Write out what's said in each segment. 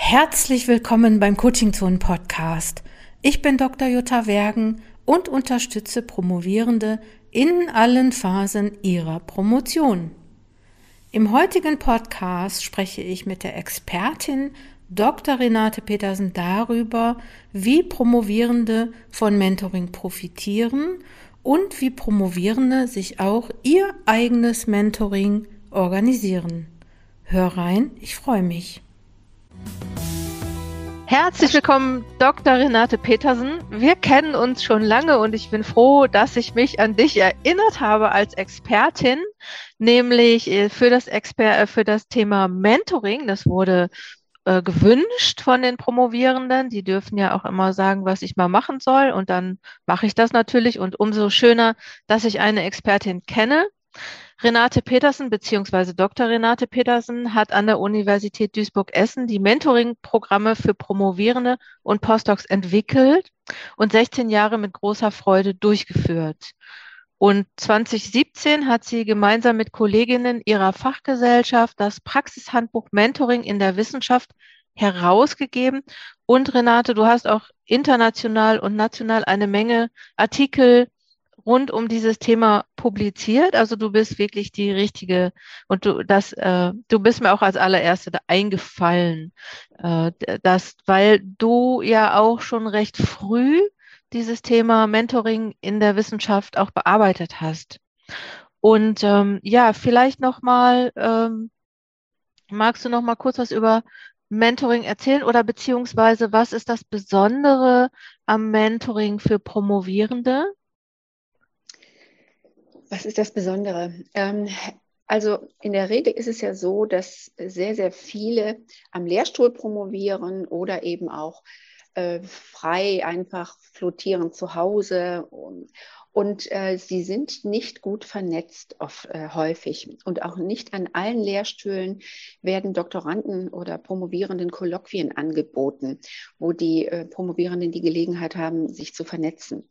Herzlich willkommen beim Coaching Zone Podcast. Ich bin Dr. Jutta Wergen und unterstütze Promovierende in allen Phasen ihrer Promotion. Im heutigen Podcast spreche ich mit der Expertin Dr. Renate Petersen darüber, wie Promovierende von Mentoring profitieren und wie Promovierende sich auch ihr eigenes Mentoring organisieren. Hör rein, ich freue mich. Herzlich willkommen, Dr. Renate Petersen. Wir kennen uns schon lange und ich bin froh, dass ich mich an dich erinnert habe als Expertin, nämlich äh, für das, Exper äh, für das Thema Mentoring. Das wurde äh, gewünscht von den Promovierenden. Die dürfen ja auch immer sagen, was ich mal machen soll und dann mache ich das natürlich und umso schöner, dass ich eine Expertin kenne. Renate Petersen bzw. Dr. Renate Petersen hat an der Universität Duisburg-Essen die Mentoring-Programme für Promovierende und Postdocs entwickelt und 16 Jahre mit großer Freude durchgeführt. Und 2017 hat sie gemeinsam mit Kolleginnen ihrer Fachgesellschaft das Praxishandbuch Mentoring in der Wissenschaft herausgegeben. Und Renate, du hast auch international und national eine Menge Artikel rund um dieses Thema publiziert. Also du bist wirklich die richtige und du das äh, du bist mir auch als allererste da eingefallen, äh, das, weil du ja auch schon recht früh dieses Thema Mentoring in der Wissenschaft auch bearbeitet hast. Und ähm, ja, vielleicht noch mal ähm, magst du noch mal kurz was über Mentoring erzählen oder beziehungsweise was ist das Besondere am Mentoring für Promovierende? Was ist das Besondere? Ähm, also in der Regel ist es ja so, dass sehr, sehr viele am Lehrstuhl promovieren oder eben auch äh, frei einfach flottieren zu Hause. Und, und äh, sie sind nicht gut vernetzt auf, äh, häufig. Und auch nicht an allen Lehrstühlen werden Doktoranden oder Promovierenden Kolloquien angeboten, wo die äh, Promovierenden die Gelegenheit haben, sich zu vernetzen.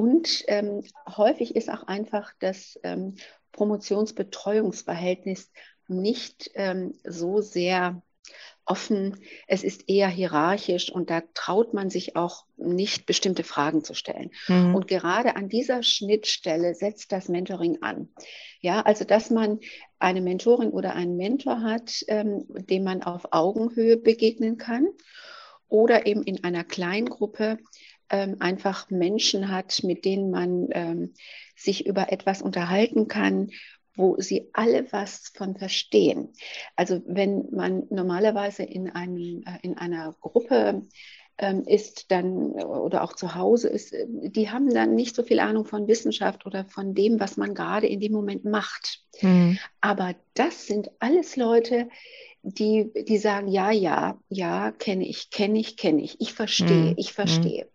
Und ähm, häufig ist auch einfach das ähm, Promotionsbetreuungsverhältnis nicht ähm, so sehr offen. Es ist eher hierarchisch und da traut man sich auch nicht, bestimmte Fragen zu stellen. Mhm. Und gerade an dieser Schnittstelle setzt das Mentoring an. Ja, also dass man eine Mentorin oder einen Mentor hat, ähm, dem man auf Augenhöhe begegnen kann oder eben in einer Kleingruppe ähm, einfach Menschen hat, mit denen man ähm, sich über etwas unterhalten kann, wo sie alle was von verstehen. Also wenn man normalerweise in, einem, äh, in einer Gruppe ähm, ist dann oder auch zu Hause ist, äh, die haben dann nicht so viel Ahnung von Wissenschaft oder von dem, was man gerade in dem Moment macht. Mhm. Aber das sind alles Leute, die, die sagen, ja, ja, ja, kenne ich, kenne ich, kenne ich, ich verstehe, mm. ich verstehe.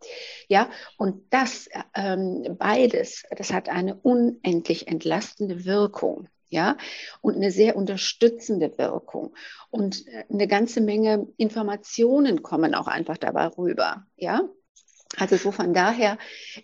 Ja, und das ähm, beides, das hat eine unendlich entlastende Wirkung. Ja, und eine sehr unterstützende Wirkung. Und äh, eine ganze Menge Informationen kommen auch einfach dabei rüber. Ja, also so von daher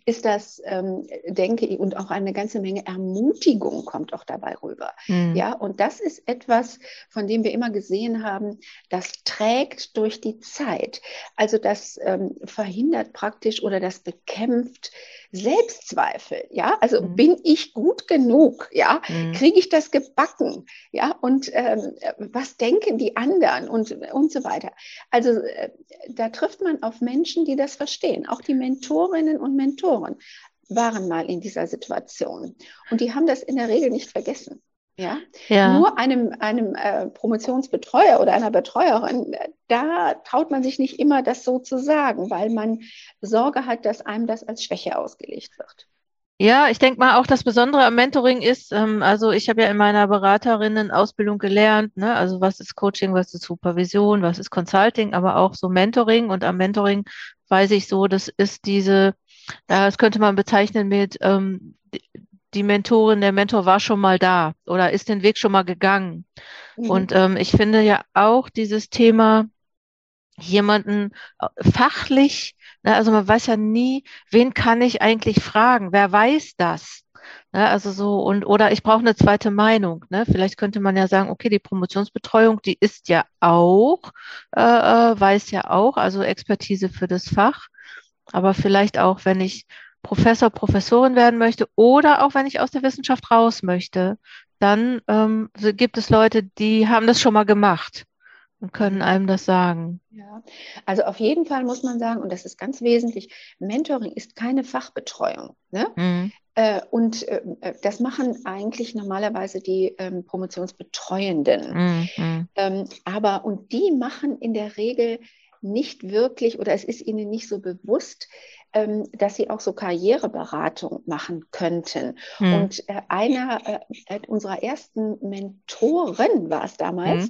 ist das, ähm, denke ich, und auch eine ganze Menge Ermutigung kommt auch dabei rüber. Mhm. Ja, und das ist etwas, von dem wir immer gesehen haben, das trägt durch die Zeit. Also das ähm, verhindert praktisch oder das bekämpft Selbstzweifel, ja, also mhm. bin ich gut genug, ja, mhm. kriege ich das gebacken, ja, und ähm, was denken die anderen und, und so weiter. Also äh, da trifft man auf Menschen, die das verstehen. Auch die Mentorinnen und Mentoren waren mal in dieser Situation und die haben das in der Regel nicht vergessen. Ja? ja. Nur einem, einem äh, Promotionsbetreuer oder einer Betreuerin, da traut man sich nicht immer, das so zu sagen, weil man Sorge hat, dass einem das als Schwäche ausgelegt wird. Ja, ich denke mal auch das Besondere am Mentoring ist, ähm, also ich habe ja in meiner Beraterinnen-Ausbildung gelernt, ne, also was ist Coaching, was ist Supervision, was ist Consulting, aber auch so Mentoring und am Mentoring weiß ich so, das ist diese, das könnte man bezeichnen mit ähm, die Mentorin, der Mentor war schon mal da oder ist den Weg schon mal gegangen. Mhm. Und ähm, ich finde ja auch dieses Thema, jemanden äh, fachlich, ne, also man weiß ja nie, wen kann ich eigentlich fragen, wer weiß das? Ne? Also so, und oder ich brauche eine zweite Meinung. Ne? Vielleicht könnte man ja sagen, okay, die Promotionsbetreuung, die ist ja auch, äh, äh, weiß ja auch, also Expertise für das Fach. Aber vielleicht auch, wenn ich Professor, Professorin werden möchte oder auch wenn ich aus der Wissenschaft raus möchte, dann ähm, gibt es Leute, die haben das schon mal gemacht und können einem das sagen. Ja, also auf jeden Fall muss man sagen, und das ist ganz wesentlich, Mentoring ist keine Fachbetreuung. Ne? Mhm. Äh, und äh, äh das machen eigentlich normalerweise die ähm, Promotionsbetreuenden. Mhm. Ähm, aber, und die machen in der Regel nicht wirklich oder es ist ihnen nicht so bewusst, ähm, dass sie auch so Karriereberatung machen könnten. Mhm. Und äh, einer äh, unserer ersten Mentoren war es damals, mhm.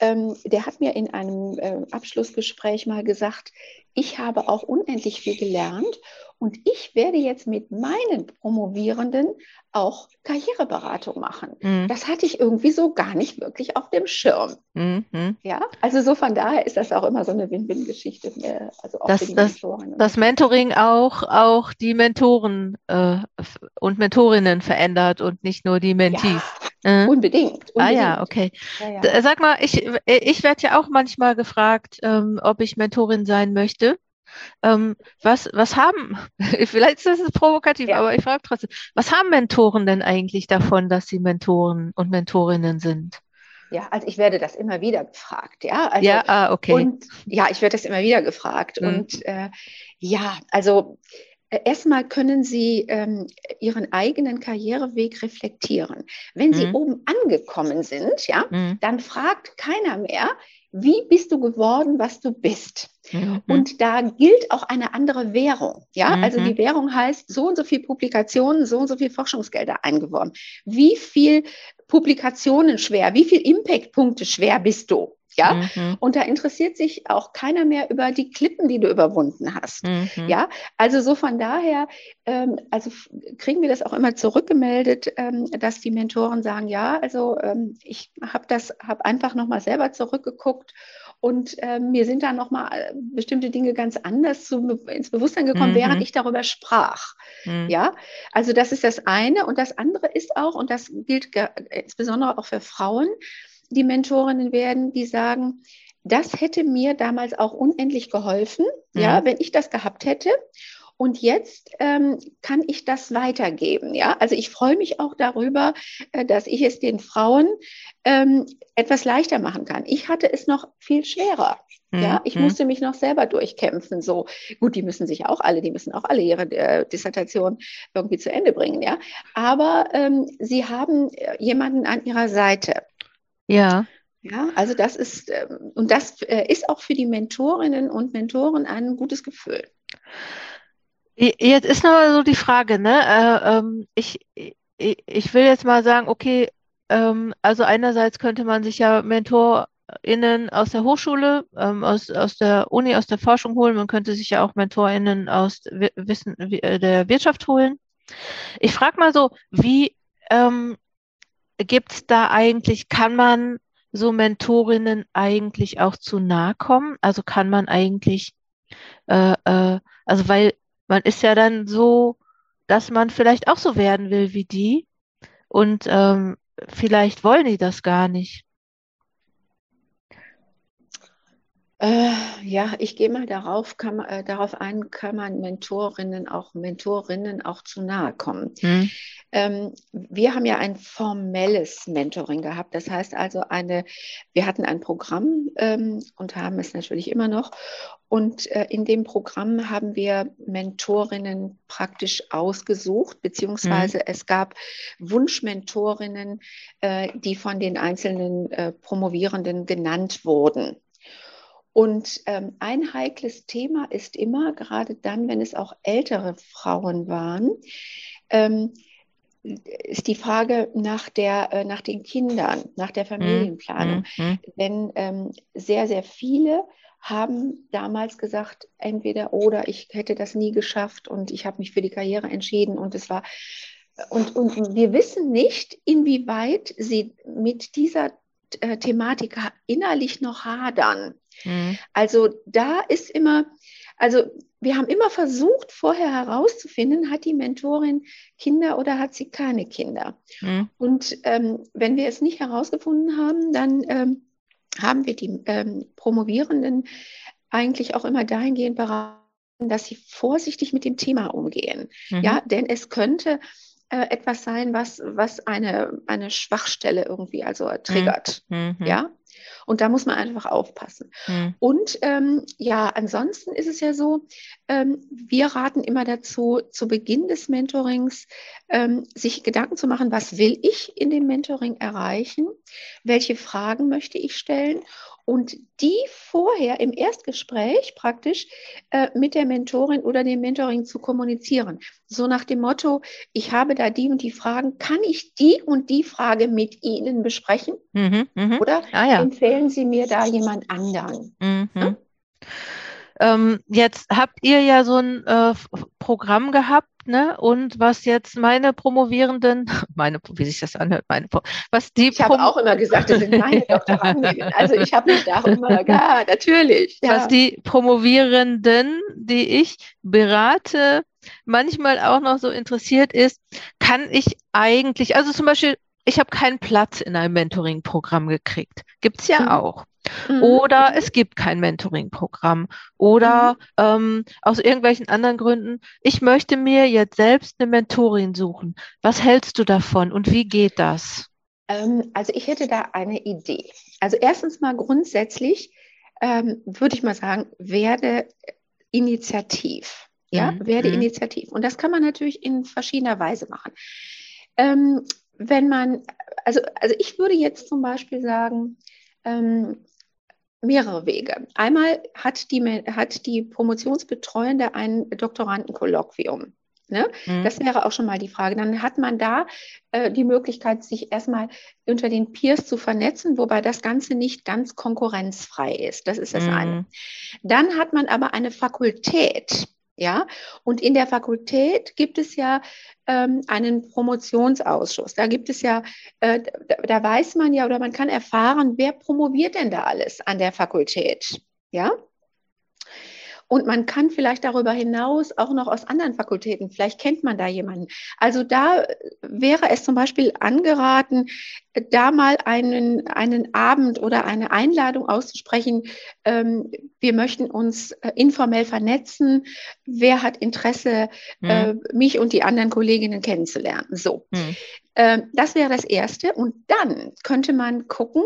ähm, der hat mir in einem äh, Abschlussgespräch mal gesagt, ich habe auch unendlich viel gelernt und ich werde jetzt mit meinen Promovierenden auch Karriereberatung machen. Mhm. Das hatte ich irgendwie so gar nicht wirklich auf dem Schirm. Mhm. Ja, also so von daher ist das auch immer so eine Win-Win-Geschichte. Äh, also auch das, für die das, Mentoren. Das Mentoring auch, auch die Mentoren äh, und Mentorinnen verändert und nicht nur die Mentees. Ja, äh? unbedingt, unbedingt, Ah ja, okay. Ja, ja. Sag mal, ich, ich werde ja auch manchmal gefragt, ähm, ob ich Mentorin sein möchte. Ähm, was, was haben, vielleicht ist das provokativ, ja. aber ich frage trotzdem, was haben Mentoren denn eigentlich davon, dass sie Mentoren und Mentorinnen sind? Ja, also ich werde das immer wieder gefragt, ja. Also, ja, ah, okay. Und ja, ich werde das immer wieder gefragt. Mhm. Und äh, ja, also äh, erstmal können Sie ähm, Ihren eigenen Karriereweg reflektieren. Wenn Sie mhm. oben angekommen sind, ja, mhm. dann fragt keiner mehr, wie bist du geworden, was du bist? Mhm. Und da gilt auch eine andere Währung. Ja, mhm. also die Währung heißt so und so viel Publikationen, so und so viel Forschungsgelder eingeworben. Wie viel Publikationen schwer, wie viel Impact-Punkte schwer bist du? Ja, mhm. und da interessiert sich auch keiner mehr über die Klippen, die du überwunden hast. Mhm. Ja, also so von daher, ähm, also kriegen wir das auch immer zurückgemeldet, ähm, dass die Mentoren sagen, ja, also ähm, ich habe das, habe einfach nochmal selber zurückgeguckt und äh, mir sind da nochmal äh, bestimmte Dinge ganz anders zu, ins Bewusstsein gekommen, mhm. während ich darüber sprach. Mhm. Ja, also das ist das eine. Und das andere ist auch, und das gilt insbesondere auch für Frauen, die Mentorinnen werden, die sagen, das hätte mir damals auch unendlich geholfen, mhm. ja, wenn ich das gehabt hätte. Und jetzt ähm, kann ich das weitergeben. Ja, also ich freue mich auch darüber, äh, dass ich es den Frauen ähm, etwas leichter machen kann. Ich hatte es noch viel schwerer. Mhm. Ja, ich mhm. musste mich noch selber durchkämpfen. So gut, die müssen sich auch alle, die müssen auch alle ihre äh, Dissertation irgendwie zu Ende bringen. Ja, aber ähm, sie haben äh, jemanden an ihrer Seite. Ja. Ja, also das ist, ähm, und das äh, ist auch für die Mentorinnen und Mentoren ein gutes Gefühl. Jetzt ist noch so die Frage, ne? Äh, ähm, ich, ich will jetzt mal sagen, okay, ähm, also einerseits könnte man sich ja MentorInnen aus der Hochschule, aus, aus der Uni, aus der Forschung holen. Man könnte sich ja auch MentorInnen aus Wissen, äh, der Wirtschaft holen. Ich frage mal so, wie ähm, gibt es da eigentlich, kann man so Mentorinnen eigentlich auch zu nahe kommen? Also kann man eigentlich, äh, äh, also weil man ist ja dann so, dass man vielleicht auch so werden will wie die und ähm, vielleicht wollen die das gar nicht. Äh, ja, ich gehe mal darauf, kann, äh, darauf ein, kann man Mentorinnen auch Mentorinnen auch zu nahe kommen. Hm. Ähm, wir haben ja ein formelles Mentoring gehabt. Das heißt also eine, wir hatten ein Programm ähm, und haben es natürlich immer noch. Und äh, in dem Programm haben wir Mentorinnen praktisch ausgesucht, beziehungsweise hm. es gab Wunschmentorinnen, äh, die von den einzelnen äh, Promovierenden genannt wurden. Und ähm, ein heikles Thema ist immer, gerade dann, wenn es auch ältere Frauen waren, ähm, ist die Frage nach, der, äh, nach den Kindern, nach der Familienplanung. Mhm. mhm. Denn ähm, sehr, sehr viele haben damals gesagt, entweder oder ich hätte das nie geschafft und ich habe mich für die Karriere entschieden und es war und, und wir wissen nicht, inwieweit sie mit dieser äh, Thematik innerlich noch hadern. Mhm. Also da ist immer, also wir haben immer versucht, vorher herauszufinden, hat die Mentorin Kinder oder hat sie keine Kinder. Mhm. Und ähm, wenn wir es nicht herausgefunden haben, dann ähm, haben wir die ähm, Promovierenden eigentlich auch immer dahingehend beraten, dass sie vorsichtig mit dem Thema umgehen. Mhm. Ja, denn es könnte äh, etwas sein, was, was eine, eine Schwachstelle irgendwie also triggert. Mhm. Ja. Und da muss man einfach aufpassen. Mhm. Und ähm, ja, ansonsten ist es ja so, wir raten immer dazu, zu Beginn des Mentorings ähm, sich Gedanken zu machen, was will ich in dem Mentoring erreichen? Welche Fragen möchte ich stellen? und die vorher im Erstgespräch praktisch äh, mit der Mentorin oder dem Mentoring zu kommunizieren. So nach dem Motto, ich habe da die und die Fragen, kann ich die und die Frage mit Ihnen besprechen? Mhm, mh. Oder ah, ja. empfehlen Sie mir da jemand anderen? Mhm. Ja? Ähm, jetzt habt ihr ja so ein äh, Programm gehabt, ne? Und was jetzt meine Promovierenden, meine, wie sich das anhört, meine, was die. Ich habe auch immer gesagt, das sind meine Doktorandinnen. Also ich habe mich da auch immer, ja, natürlich. Ja. Was die Promovierenden, die ich berate, manchmal auch noch so interessiert ist, kann ich eigentlich, also zum Beispiel, ich habe keinen Platz in einem Mentoring-Programm gekriegt. Gibt's ja mhm. auch. Mhm. Oder es gibt kein Mentoring-Programm. Oder mhm. ähm, aus irgendwelchen anderen Gründen, ich möchte mir jetzt selbst eine Mentorin suchen. Was hältst du davon und wie geht das? Ähm, also ich hätte da eine Idee. Also erstens mal grundsätzlich ähm, würde ich mal sagen, werde initiativ. Ja, mhm. werde mhm. initiativ. Und das kann man natürlich in verschiedener Weise machen. Ähm, wenn man, also, also ich würde jetzt zum Beispiel sagen, ähm, mehrere Wege. Einmal hat die, hat die Promotionsbetreuende ein Doktorandenkolloquium. Ne? Mhm. Das wäre auch schon mal die Frage. Dann hat man da äh, die Möglichkeit, sich erstmal unter den Peers zu vernetzen, wobei das Ganze nicht ganz konkurrenzfrei ist. Das ist das mhm. eine. Dann hat man aber eine Fakultät. Ja, und in der Fakultät gibt es ja ähm, einen Promotionsausschuss. Da gibt es ja, äh, da, da, weiß man ja oder man kann erfahren, wer promoviert denn da alles an der Fakultät. Ja, und man kann vielleicht darüber hinaus auch noch aus anderen Fakultäten, vielleicht kennt man da jemanden. Also da wäre es zum Beispiel angeraten, da mal einen, einen Abend oder eine Einladung auszusprechen. Ähm, wir möchten uns äh, informell vernetzen. Wer hat Interesse, äh, mich und die anderen Kolleginnen kennenzulernen? So. Äh, das wäre das Erste. Und dann könnte man gucken,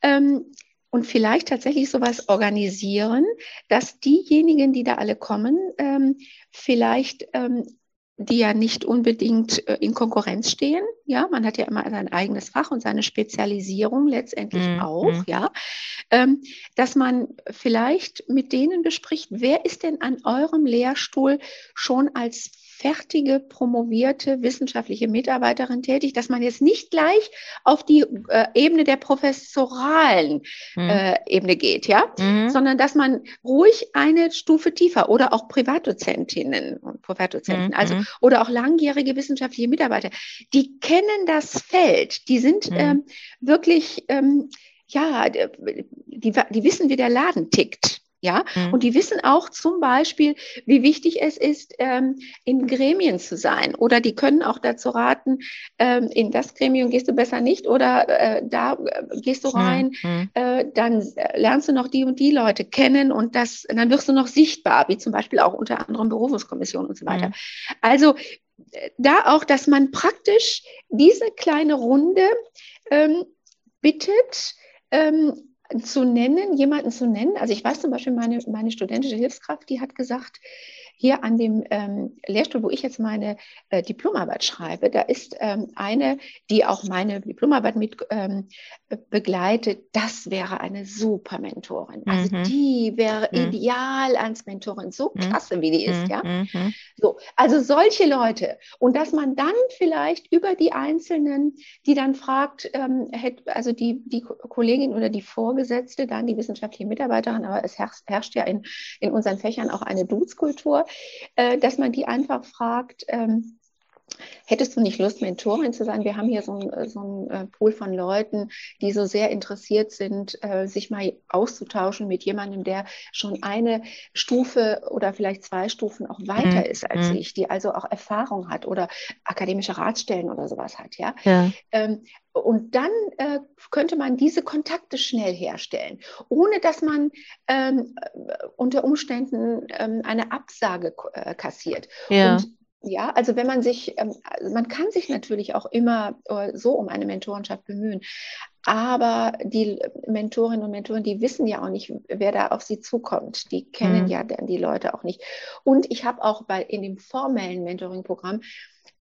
ähm, und vielleicht tatsächlich sowas organisieren, dass diejenigen, die da alle kommen, ähm, vielleicht ähm, die ja nicht unbedingt äh, in Konkurrenz stehen. Ja, man hat ja immer sein eigenes Fach und seine Spezialisierung letztendlich mhm. auch, mhm. ja. Ähm, dass man vielleicht mit denen bespricht, wer ist denn an eurem Lehrstuhl schon als fertige, promovierte wissenschaftliche Mitarbeiterin tätig, dass man jetzt nicht gleich auf die äh, Ebene der professoralen mhm. äh, Ebene geht, ja, mhm. sondern dass man ruhig eine Stufe tiefer oder auch Privatdozentinnen und Privatdozenten, also mhm. oder auch langjährige wissenschaftliche Mitarbeiter, die kennen das Feld, die sind mhm. ähm, wirklich ähm, ja, die, die wissen, wie der Laden tickt. Ja, mhm. und die wissen auch zum Beispiel, wie wichtig es ist, ähm, in Gremien zu sein. Oder die können auch dazu raten, ähm, in das Gremium gehst du besser nicht oder äh, da äh, gehst du rein, mhm. äh, dann lernst du noch die und die Leute kennen und das, dann wirst du noch sichtbar, wie zum Beispiel auch unter anderem Berufungskommissionen und so weiter. Mhm. Also äh, da auch, dass man praktisch diese kleine Runde ähm, bittet, ähm, zu nennen, jemanden zu nennen. Also ich weiß zum Beispiel, meine, meine studentische Hilfskraft, die hat gesagt, hier an dem ähm, Lehrstuhl, wo ich jetzt meine äh, Diplomarbeit schreibe, da ist ähm, eine, die auch meine Diplomarbeit mit ähm, begleitet. Das wäre eine super Mentorin. Also mhm. die wäre mhm. ideal als Mentorin. So mhm. klasse, wie die ist, mhm. ja. Mhm. So, also solche Leute. Und dass man dann vielleicht über die Einzelnen, die dann fragt, ähm, also die, die Kollegin oder die Vorgesetzte, dann die wissenschaftliche Mitarbeiterin, aber es herrscht, herrscht ja in, in unseren Fächern auch eine Duzkultur, äh, dass man die einfach fragt, ähm, Hättest du nicht Lust, Mentorin zu sein? Wir haben hier so ein, so ein äh, Pool von Leuten, die so sehr interessiert sind, äh, sich mal auszutauschen mit jemandem, der schon eine Stufe oder vielleicht zwei Stufen auch weiter mhm. ist als mhm. ich, die also auch Erfahrung hat oder akademische Ratstellen oder sowas hat, ja. ja. Ähm, und dann äh, könnte man diese Kontakte schnell herstellen, ohne dass man ähm, unter Umständen ähm, eine Absage äh, kassiert. Ja. Und ja, also wenn man sich, ähm, also man kann sich natürlich auch immer äh, so um eine Mentorenschaft bemühen, aber die Mentorinnen und Mentoren, die wissen ja auch nicht, wer da auf sie zukommt. Die kennen mhm. ja die Leute auch nicht. Und ich habe auch bei in dem formellen Mentoring-Programm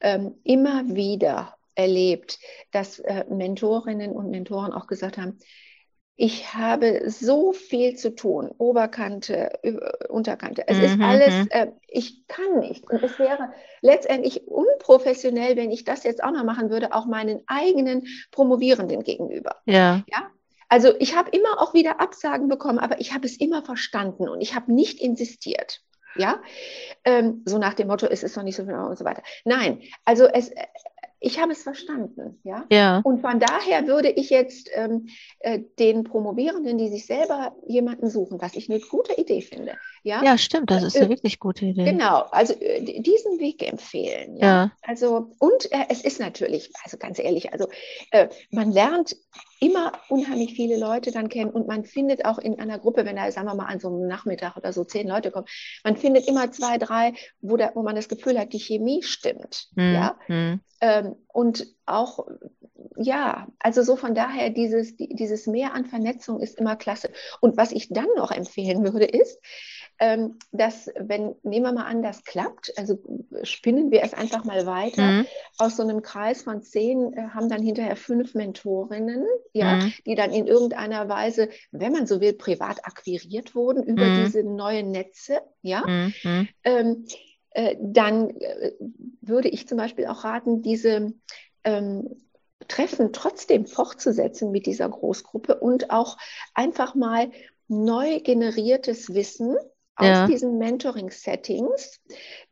ähm, immer wieder erlebt, dass äh, Mentorinnen und Mentoren auch gesagt haben, ich habe so viel zu tun, Oberkante, Unterkante. Es mhm, ist alles, äh, ich kann nicht. Und es wäre letztendlich unprofessionell, wenn ich das jetzt auch noch machen würde, auch meinen eigenen Promovierenden gegenüber. Ja. ja? Also ich habe immer auch wieder Absagen bekommen, aber ich habe es immer verstanden und ich habe nicht insistiert. Ja, ähm, so nach dem Motto, es ist noch nicht so viel und so weiter. Nein, also es, ich habe es verstanden, ja? ja. Und von daher würde ich jetzt ähm, äh, den Promovierenden, die sich selber jemanden suchen, was ich eine gute Idee finde, ja? Ja, stimmt, das ist eine äh, wirklich gute Idee. Genau, also äh, diesen Weg empfehlen, ja. ja. Also und äh, es ist natürlich, also ganz ehrlich, also äh, man lernt immer unheimlich viele Leute dann kennen und man findet auch in einer Gruppe, wenn da, sagen wir mal, an so einem Nachmittag oder so zehn Leute kommen, man findet immer zwei, drei, wo, da, wo man das Gefühl hat, die Chemie stimmt. Mhm. Ja? Mhm. Ähm, und auch, ja, also so von daher, dieses, dieses Mehr an Vernetzung ist immer klasse. Und was ich dann noch empfehlen würde, ist, ähm, dass, wenn, nehmen wir mal an, das klappt, also spinnen wir es einfach mal weiter, mhm. aus so einem Kreis von zehn äh, haben dann hinterher fünf Mentorinnen, ja, mhm. die dann in irgendeiner Weise, wenn man so will, privat akquiriert wurden über mhm. diese neuen Netze, ja. Mhm. Ähm, äh, dann äh, würde ich zum Beispiel auch raten, diese ähm, Treffen trotzdem fortzusetzen mit dieser Großgruppe und auch einfach mal neu generiertes Wissen aus ja. diesen Mentoring-Settings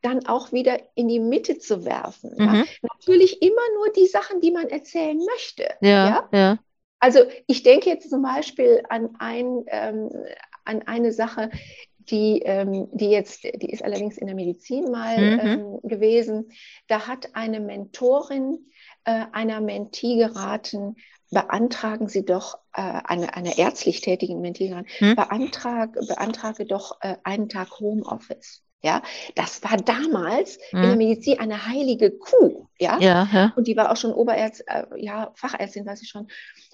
dann auch wieder in die Mitte zu werfen. Mhm. Ja? Natürlich immer nur die Sachen, die man erzählen möchte. Ja, ja? Also ich denke jetzt zum Beispiel an, ein, ähm, an eine Sache, die, ähm, die jetzt, die ist allerdings in der Medizin mal mhm. ähm, gewesen. Da hat eine Mentorin äh, einer Mentee geraten, beantragen Sie doch äh, eine, eine ärztlich tätigen Mentee, hm? beantrag, beantrage doch äh, einen Tag Homeoffice. Ja, das war damals hm. in der Medizin eine heilige Kuh. Ja, ja, ja. und die war auch schon Oberärzt, äh, ja, Fachärztin, weiß ich schon.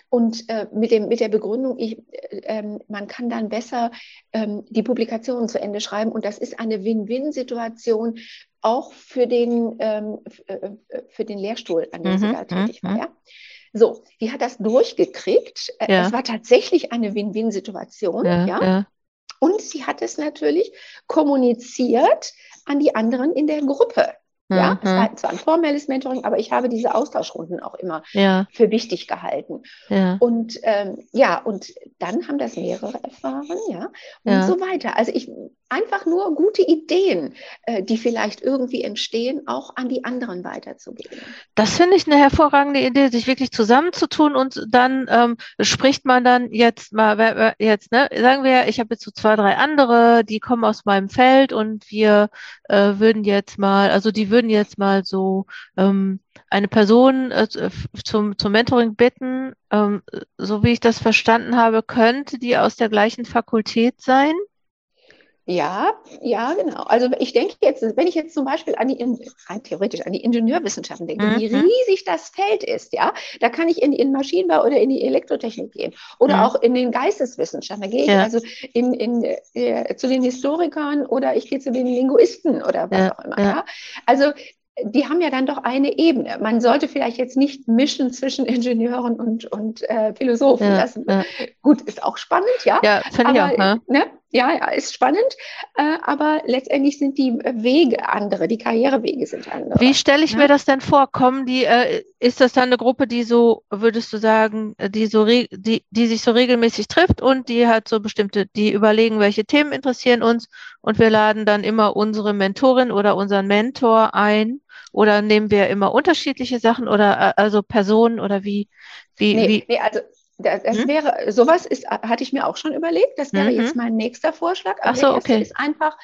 Und äh, mit, dem, mit der Begründung, ich, äh, ähm, man kann dann besser ähm, die Publikationen zu Ende schreiben. Und das ist eine Win-Win-Situation auch für den, ähm, äh, äh, für den Lehrstuhl, an dem mhm, sie da tätig war. Ja? So, die hat das durchgekriegt. Äh, ja. Es war tatsächlich eine Win-Win-Situation. Ja. ja, Und sie hat es natürlich kommuniziert an die anderen in der Gruppe. Ja, mhm. es war zwar ein formelles Mentoring, aber ich habe diese Austauschrunden auch immer ja. für wichtig gehalten. Ja. Und ähm, ja, und dann haben das mehrere erfahren, ja, und ja. so weiter. Also ich einfach nur gute Ideen, äh, die vielleicht irgendwie entstehen, auch an die anderen weiterzugeben. Das finde ich eine hervorragende Idee, sich wirklich zusammenzutun und dann ähm, spricht man dann jetzt mal, jetzt, ne, sagen wir, ich habe jetzt so zwei, drei andere, die kommen aus meinem Feld und wir äh, würden jetzt mal, also die würden jetzt mal so ähm, eine Person äh, zum, zum Mentoring bitten, ähm, so wie ich das verstanden habe, könnte die aus der gleichen Fakultät sein? Ja, ja, genau. Also ich denke jetzt, wenn ich jetzt zum Beispiel an die, rein theoretisch an die Ingenieurwissenschaften denke, mhm. wie riesig das Feld ist, ja, da kann ich in, in Maschinenbau oder in die Elektrotechnik gehen oder mhm. auch in den Geisteswissenschaften. Da gehe ich ja. also in, in, äh, zu den Historikern oder ich gehe zu den Linguisten oder was ja. auch immer. Ja. Also die haben ja dann doch eine Ebene. Man sollte vielleicht jetzt nicht mischen zwischen Ingenieuren und, und äh, Philosophen. Ja, das, ja. Gut, ist auch spannend, ja. Ja, finde ich auch. Ne? Ne? Ja, ja, ist spannend, äh, aber letztendlich sind die Wege andere, die Karrierewege sind andere. Wie stelle ich ja? mir das denn vor? Kommen die, äh, ist das dann eine Gruppe, die so, würdest du sagen, die so die, die sich so regelmäßig trifft und die hat so bestimmte, die überlegen, welche Themen interessieren uns und wir laden dann immer unsere Mentorin oder unseren Mentor ein Oder nehmen wir immer unterschiedliche Sachen oder äh, also Personen oder wie? wie, nee, wie? Nee, also das, hm? wäre, sowas ist, hatte ich mir auch schon überlegt. Das wäre mhm. jetzt mein nächster Vorschlag. Aber Ach so, okay. ist einfach,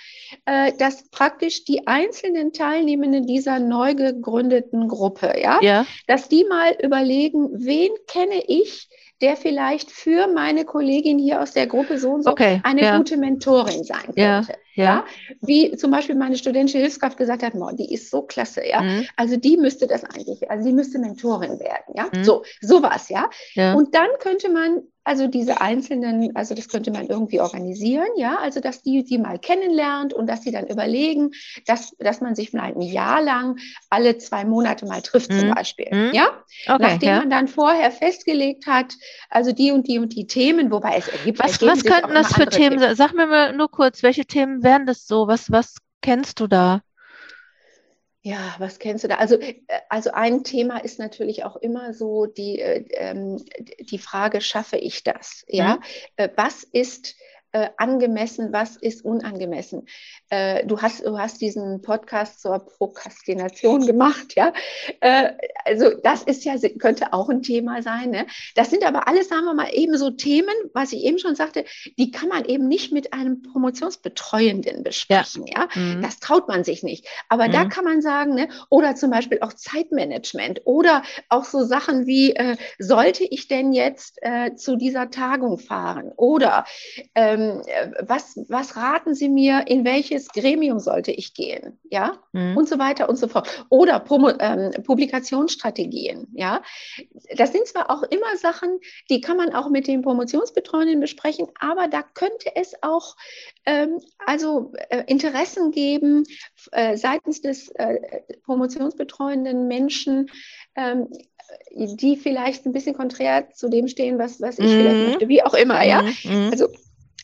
äh, dass praktisch die einzelnen Teilnehmenden dieser neu gegründeten Gruppe, ja, ja, dass die mal überlegen, wen kenne ich, der vielleicht für meine Kollegin hier aus der Gruppe so und so okay, eine ja. gute Mentorin sein könnte. Ja, ja. ja. Wie zum Beispiel meine studentische Hilfskraft gesagt hat, oh, die ist so klasse, ja. Mhm. Also die müsste das eigentlich, also die müsste Mentorin werden, ja. Mhm. So, sowas, ja? ja. Und dann könnte man also diese einzelnen, also das könnte man irgendwie organisieren, ja, also dass die die mal kennenlernt und dass sie dann überlegen, dass, dass man sich vielleicht ein Jahr lang alle zwei Monate mal trifft Mhm. zum Beispiel, Mhm. ja, Okay, nachdem ja. man dann vorher festgelegt hat, also die und die und die Themen, wobei es ergibt, Was, was könnten das für Themen sein? Sag mir mal nur kurz, welche Themen wären das so? Was, was kennst du da? Ja, was kennst du da? Also, äh, also ein Thema ist natürlich auch immer so die, äh, ähm, die Frage, schaffe ich das? Ja, Mhm. Äh, was ist äh, angemessen, was ist unangemessen? Äh, du, hast, du hast diesen Podcast zur Prokrastination gemacht, ja. Äh, also das ist ja, könnte auch ein Thema sein. Ne? Das sind aber alles, sagen wir mal, eben so Themen, was ich eben schon sagte, die kann man eben nicht mit einem Promotionsbetreuenden besprechen. Ja, Mhm. das traut man sich nicht. Aber da Mhm. kann man sagen, ne, oder zum Beispiel auch Zeitmanagement oder auch so Sachen wie, äh, sollte ich denn jetzt äh, zu dieser Tagung fahren? Oder ähm, äh, was, was raten Sie mir, in welches Gremium sollte ich gehen? Ja, Mhm. und so weiter und so fort. Oder Promo, ähm, Publikationsstrategien. Ja, das sind zwar auch immer Sachen, die kann man auch mit den Promotionsbetreuenden besprechen, aber da könnte es auch ähm, also äh, Interessen geben äh, seitens des äh, promotionsbetreuenden Menschen, ähm, die vielleicht ein bisschen konträr zu dem stehen, was, was ich Mhm. vielleicht möchte, wie auch immer, ja. Mhm. Also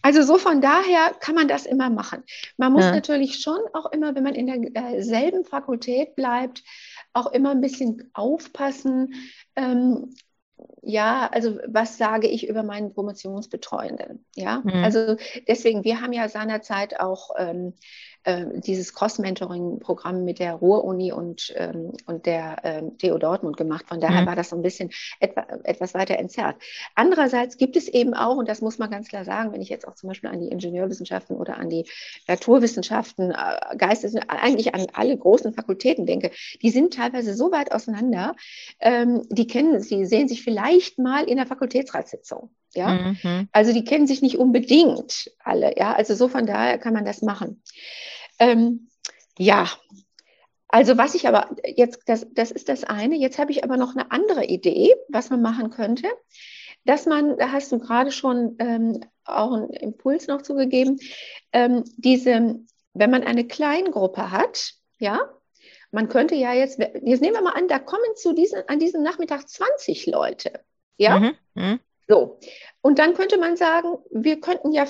also so von daher kann man das immer machen. Man muss Ja. natürlich schon auch immer, wenn man in derselben Fakultät bleibt, auch immer ein bisschen aufpassen. Ähm, ja, also was sage ich über meinen Promotionsbetreuenden? Ja, Mhm. also deswegen, wir haben ja seinerzeit auch ähm, äh, dieses Cross-Mentoring-Programm mit der Ruhr-Uni und, ähm, und der ähm, TU Dortmund gemacht. Von daher Mhm. war das so ein bisschen etwa, etwas weiter entzerrt. Andererseits gibt es eben auch, und das muss man ganz klar sagen, wenn ich jetzt auch zum Beispiel an die Ingenieurwissenschaften oder an die Naturwissenschaften, äh, Geistes, eigentlich an alle großen Fakultäten denke, die sind teilweise so weit auseinander, ähm, die kennen sie, sehen sich vielleicht mal in der Fakultätsratssitzung. Ja, Mhm. also die kennen sich nicht unbedingt alle. Ja, also so von daher kann man das machen. Ähm, ja, also was ich aber jetzt, das, das ist das eine. Jetzt habe ich aber noch eine andere Idee, was man machen könnte. Dass man, da hast du gerade schon ähm, auch einen Impuls noch zugegeben, ähm, diese, wenn man eine Kleingruppe hat, ja, man könnte ja jetzt, jetzt nehmen wir mal an, da kommen zu diesen, an diesem Nachmittag 20 Leute. Ja, Mhm. Mhm. So. Und dann könnte man sagen, wir könnten ja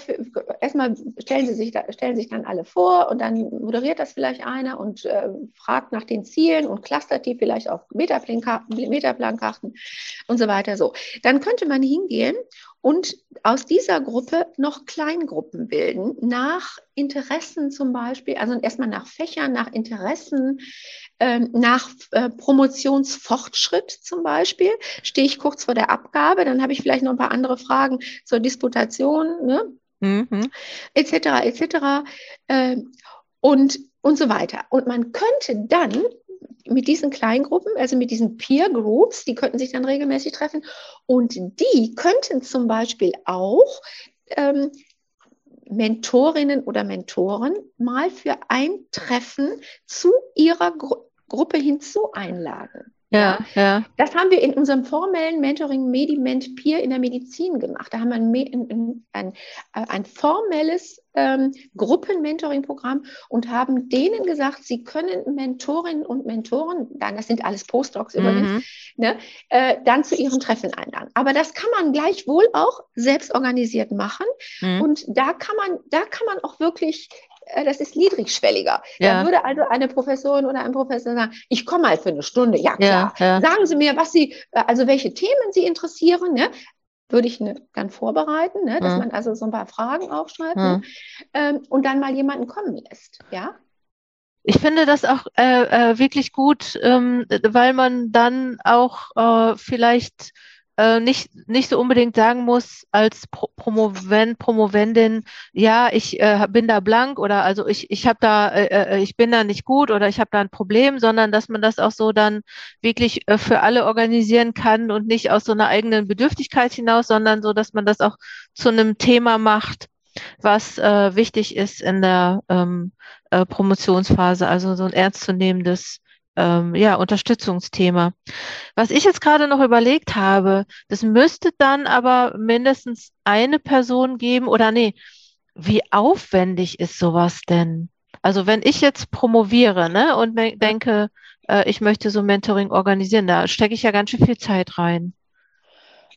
erstmal stellen Sie sich stellen sich dann alle vor und dann moderiert das vielleicht einer und äh, fragt nach den Zielen und clustert die vielleicht auf Metaplankarten, und so weiter. So. Dann könnte man hingehen und aus dieser Gruppe noch Kleingruppen bilden, nach Interessen zum Beispiel, also erstmal nach Fächern, nach Interessen, nach äh, Promotionsfortschritt zum Beispiel. Stehe ich kurz vor der Abgabe, dann habe ich vielleicht noch ein paar andere Fragen zur Disputation, ne? Mhm. etc., etc. ähm, und, und so weiter. Und man könnte dann mit diesen Kleingruppen, also mit diesen Peer Groups, die könnten sich dann regelmäßig treffen und die könnten zum Beispiel auch ähm, Mentorinnen oder Mentoren mal für ein Treffen zu ihrer Gru Gruppe hinzu einladen. Ja, ja. Das haben wir in unserem formellen Mentoring Mediment Peer in der Medizin gemacht. Da haben wir ein, ein, ein, ein formelles ähm, Gruppen-Mentoring-Programm und haben denen gesagt, sie können Mentorinnen und Mentoren, dann, das sind alles Postdocs übrigens, Mhm. ne, äh, dann zu ihren Treffen einladen. Aber das kann man gleichwohl auch selbst organisiert machen. Mhm. Und da kann man, da kann man auch wirklich äh, das ist niedrigschwelliger. Ja. Da würde also eine Professorin oder ein Professor sagen, ich komme mal für eine Stunde. Ja, klar. Ja, ja. Sagen Sie mir, was Sie, äh, also welche Themen Sie interessieren, ne? Würde ich ne, dann vorbereiten, ne? dass Mhm. man also so ein paar Fragen aufschreibt Mhm. ne? ähm, und dann mal jemanden kommen lässt. Ja. ich finde das auch äh, äh, wirklich gut, ähm, weil man dann auch äh, vielleicht äh, nicht, nicht so unbedingt sagen muss als Pro Promovent, Promovendin, ja, ich äh, bin da blank oder also ich, ich habe da, äh, äh, ich bin da nicht gut oder ich habe da ein Problem, sondern dass man das auch so dann wirklich äh, für alle organisieren kann und nicht aus so einer eigenen Bedürftigkeit hinaus, sondern so, dass man das auch zu einem Thema macht, was äh, wichtig ist in der ähm, äh, Promotionsphase, also so ein ernstzunehmendes ähm, ja, Unterstützungsthema. Was ich jetzt gerade noch überlegt habe, das müsste dann aber mindestens eine Person geben oder nee, wie aufwendig ist sowas denn? Also wenn ich jetzt promoviere ne, und denke, äh, ich möchte so Mentoring organisieren, da stecke ich ja ganz schön viel Zeit rein.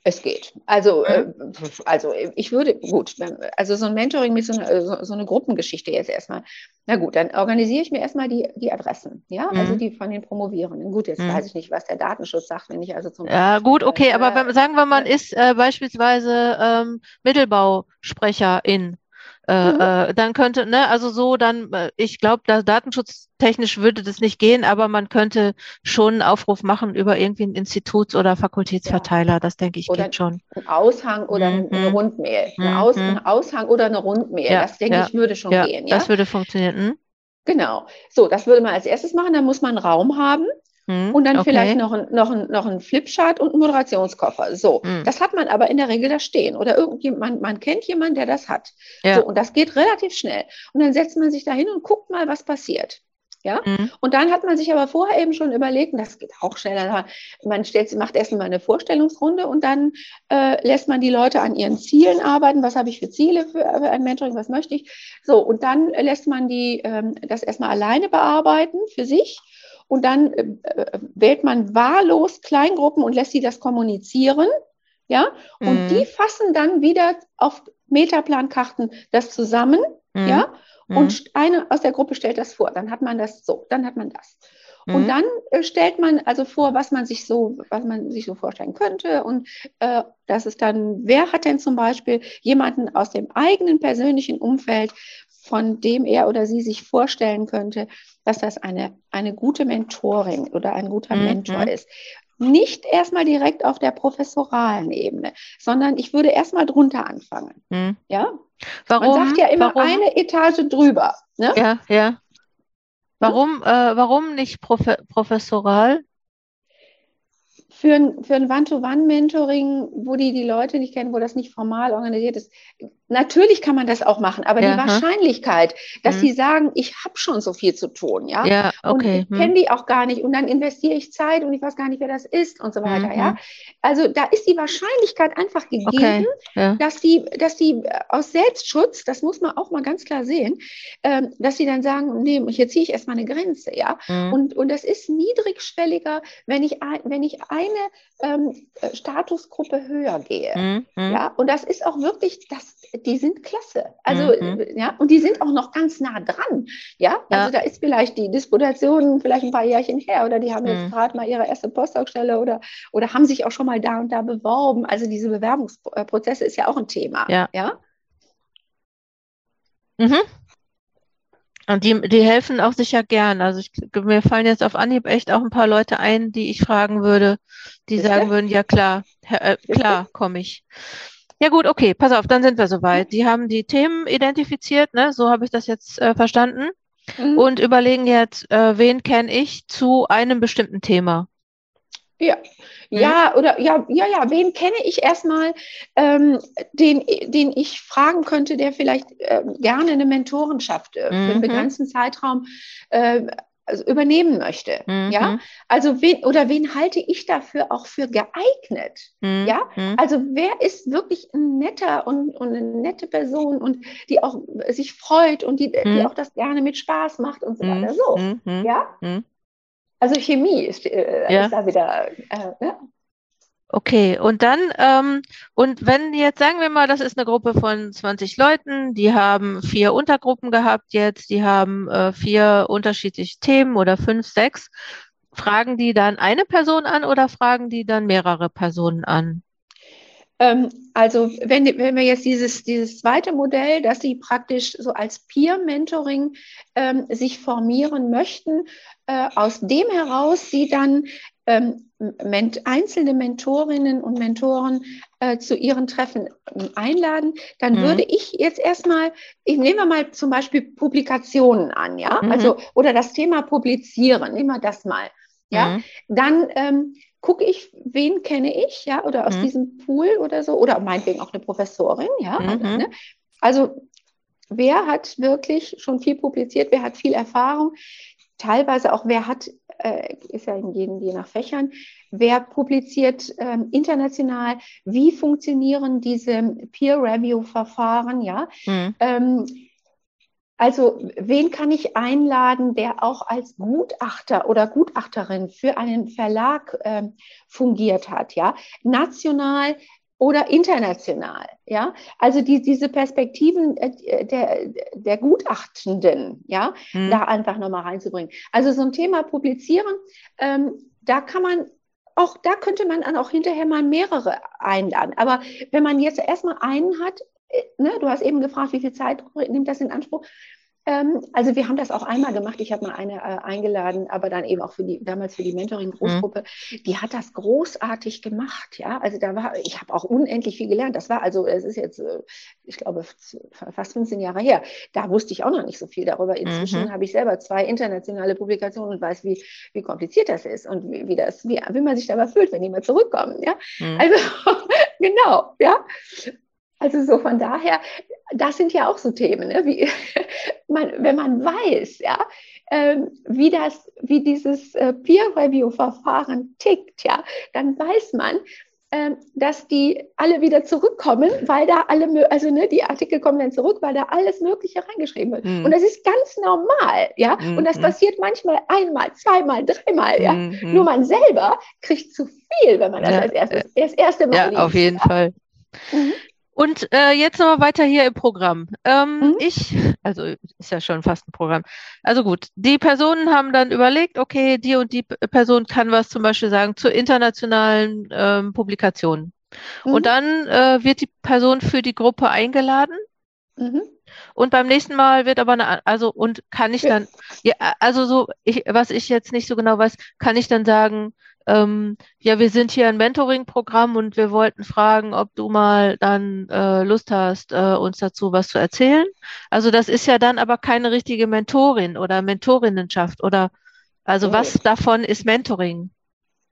Es geht. Also, mhm. äh, also ich würde, gut, also so ein Mentoring mit so einer so, so eine Gruppengeschichte jetzt erstmal. Na gut, dann organisiere ich mir erstmal die, die Adressen, ja, also mhm. also die von den Promovierenden. Gut, jetzt mhm. weiß ich nicht, was der Datenschutz sagt, wenn ich also zum Ja, gut, okay, äh, aber wenn, sagen wir, man ist äh, beispielsweise ähm, Mittelbausprecherin äh, mhm. äh, dann könnte, ne, also so dann, äh, ich glaube, da datenschutztechnisch würde das nicht gehen, aber man könnte schon einen Aufruf machen über irgendwie einen Instituts- oder Fakultätsverteiler, ja. das denke ich oder geht schon. Ein Aushang oder mhm. eine Rundmail. Mhm. Ein, Aus, ein, Aushang oder eine Rundmail, ja. das denke ja. ich würde schon gehen. Ja, das würde funktionieren. Hm? Genau. So, das würde man als erstes machen. Dann muss man einen Raum haben. Hm, und dann okay. vielleicht noch ein, noch, ein, noch ein Flipchart und ein Moderationskoffer. So, hm. das hat man aber in der Regel da stehen. Oder irgendjemand, man kennt jemanden, der das hat. Ja. So, und das geht relativ schnell. Und dann setzt man sich da hin und guckt mal, was passiert. Ja? Mhm. Und dann hat man sich aber vorher eben schon überlegt, und das geht auch schneller, man stellt, macht erst mal eine Vorstellungsrunde und dann äh, lässt man die Leute an ihren Zielen arbeiten. Was habe ich für Ziele für, für ein Mentoring? Was möchte ich? So, und dann lässt man die ähm, das erstmal alleine bearbeiten für sich und dann äh, äh, wählt man wahllos Kleingruppen und lässt sie das kommunizieren. Ja, und mhm. die fassen dann wieder auf Metaplankarten das zusammen. Mhm. Ja, und mhm. eine aus der Gruppe stellt das vor. Dann hat man das so, dann hat man das. Und mhm. dann äh, stellt man also vor, was man sich so, was man sich so vorstellen könnte. Und äh, das ist dann, wer hat denn zum Beispiel jemanden aus dem eigenen persönlichen Umfeld, von dem er oder sie sich vorstellen könnte, dass das eine, eine gute Mentorin oder ein guter mhm. Mentor ist. Nicht erstmal direkt auf der professoralen Ebene, sondern ich würde erstmal drunter anfangen. Mhm. Ja? Warum? Man sagt ja immer warum? eine Etage drüber. Ne? Ja, ja. Warum, äh, warum nicht profe professoral? Für ein, für ein One-to-One-Mentoring, wo die die Leute nicht kennen, wo das nicht formal organisiert ist. Natürlich kann man das auch machen, aber ja, die Wahrscheinlichkeit, dass hm. sie sagen, ich habe schon so viel zu tun, ja, ja okay. und ich hm. kenne die auch gar nicht und dann investiere ich Zeit und ich weiß gar nicht, wer das ist und so weiter, mhm. ja. Also da ist die Wahrscheinlichkeit einfach gegeben, okay. ja. dass die, dass die aus Selbstschutz, das muss man auch mal ganz klar sehen, ähm, dass sie dann sagen, nee, hier ziehe ich erstmal eine Grenze, ja. Mhm. Und, und das ist niedrigschwelliger, wenn ich, wenn ich ein eine ähm, äh, Statusgruppe höher gehe. Mhm. Ja, und das ist auch wirklich, das, die sind klasse. Also, mhm. Äh, ja, und die sind auch noch ganz nah dran. Ja, ja. also da ist vielleicht die Disputation vielleicht ein paar Jährchen her oder die haben jetzt mhm. gerade mal ihre erste Postdoc-Stelle oder, oder haben sich auch schon mal da und da beworben. Also diese Bewerbungsprozesse ist ja auch ein Thema. Ja. ja? Mhm. Und die, die helfen auch sicher gern. Also ich, mir fallen jetzt auf Anhieb echt auch ein paar Leute ein, die ich fragen würde, die Ist sagen würden, ja klar, äh, klar, komme ich. Ja gut, okay, pass auf, dann sind wir soweit. Die haben die Themen identifiziert, ne? so habe ich das jetzt äh, verstanden. Mhm. Und überlegen jetzt, äh, wen kenne ich zu einem bestimmten Thema. Ja, mhm. ja, oder ja, ja, ja, wen kenne ich erstmal, ähm, den, den ich fragen könnte, der vielleicht äh, gerne eine Mentorenschaft äh, mhm. für einen mhm. begrenzten Zeitraum äh, also übernehmen möchte. Mhm. Ja, also wen oder wen halte ich dafür auch für geeignet? Mhm. Ja, also wer ist wirklich ein netter und, und, eine nette Person und die auch sich freut und die, die auch das gerne mit Spaß macht und so weiter. So, ja. Also Chemie ist, äh, ja. ist da wieder. Äh, ja. Okay, und dann, ähm, und wenn jetzt sagen wir mal, das ist eine Gruppe von 20 Leuten, die haben vier Untergruppen gehabt jetzt, die haben äh, vier unterschiedliche Themen oder fünf, sechs, fragen die dann eine Person an oder fragen die dann mehrere Personen an? Ähm, also wenn, wenn wir jetzt dieses, dieses zweite Modell, dass Sie praktisch so als Peer-Mentoring ähm, sich formieren möchten, äh, aus dem heraus Sie dann ähm, einzelne Mentorinnen und Mentoren äh, zu ihren Treffen ähm, einladen, dann mhm. würde ich jetzt erstmal, ich nehme mal zum Beispiel Publikationen an, ja, mhm. also oder das Thema Publizieren, nehmen wir das mal, ja, mhm. dann ähm, gucke ich, wen kenne ich, ja, oder aus mhm. diesem Pool oder so, oder meinetwegen auch eine Professorin, ja. Mhm. Also, ne? also wer hat wirklich schon viel publiziert, wer hat viel Erfahrung, teilweise auch wer hat, äh, ist ja in jedem, je nach Fächern, wer publiziert äh, international, wie funktionieren diese Peer-Review-Verfahren, ja. Mhm. Ähm, also wen kann ich einladen, der auch als Gutachter oder Gutachterin für einen Verlag äh, fungiert hat, ja, national oder international, ja, also die, diese Perspektiven äh, der, der Gutachtenden, ja, mhm. da einfach nochmal reinzubringen. Also so ein Thema publizieren, ähm, da kann man auch, da könnte man dann auch hinterher mal mehrere einladen. Aber wenn man jetzt erstmal einen hat, ne, du hast eben gefragt, wie viel Zeit nimmt das in Anspruch? Ähm, also wir haben das auch einmal gemacht. Ich habe mal eine äh, eingeladen, aber dann eben auch für die damals für die Mentoring-Großgruppe. Mhm. Die hat das großartig gemacht. Ja, also da war, ich habe auch unendlich viel gelernt. Das war also, es ist jetzt, äh, ich glaube, fast 15 Jahre her. Da wusste ich auch noch nicht so viel darüber. Inzwischen mhm. habe ich selber zwei internationale Publikationen und weiß, wie, wie kompliziert das ist und wie, wie das, wie, wie man sich dabei fühlt, wenn die mal zurückkommen. Ja, mhm. also genau, ja. Also so von daher, das sind ja auch so Themen, ne? wie, man, wenn man weiß, ja, ähm, wie das, wie dieses äh, Peer-Review-Verfahren tickt, ja, dann weiß man, ähm, dass die alle wieder zurückkommen, weil da alle, also ne, die Artikel kommen dann zurück, weil da alles Mögliche reingeschrieben wird. Mhm. Und das ist ganz normal, ja. Mhm. Und das passiert manchmal einmal, zweimal, dreimal, ja. Mhm. Nur man selber kriegt zu viel, wenn man das ja. als erstes, das erste Mal Ja, liest, auf jeden ja. Fall. Und äh, jetzt nochmal weiter hier im Programm. Ähm, mhm. Ich, also ist ja schon fast ein Programm. Also gut, die Personen haben dann überlegt, okay, die und die Person kann was zum Beispiel sagen zu internationalen ähm, Publikationen. Mhm. Und dann äh, wird die Person für die Gruppe eingeladen. Mhm. Und beim nächsten Mal wird aber eine, also und kann ich dann, ja, also so, ich, was ich jetzt nicht so genau weiß, kann ich dann sagen, ähm, ja, wir sind hier ein Mentoring-Programm und wir wollten fragen, ob du mal dann äh, Lust hast, äh, uns dazu was zu erzählen. Also das ist ja dann aber keine richtige Mentorin oder Mentorinnenschaft oder also okay. was davon ist Mentoring?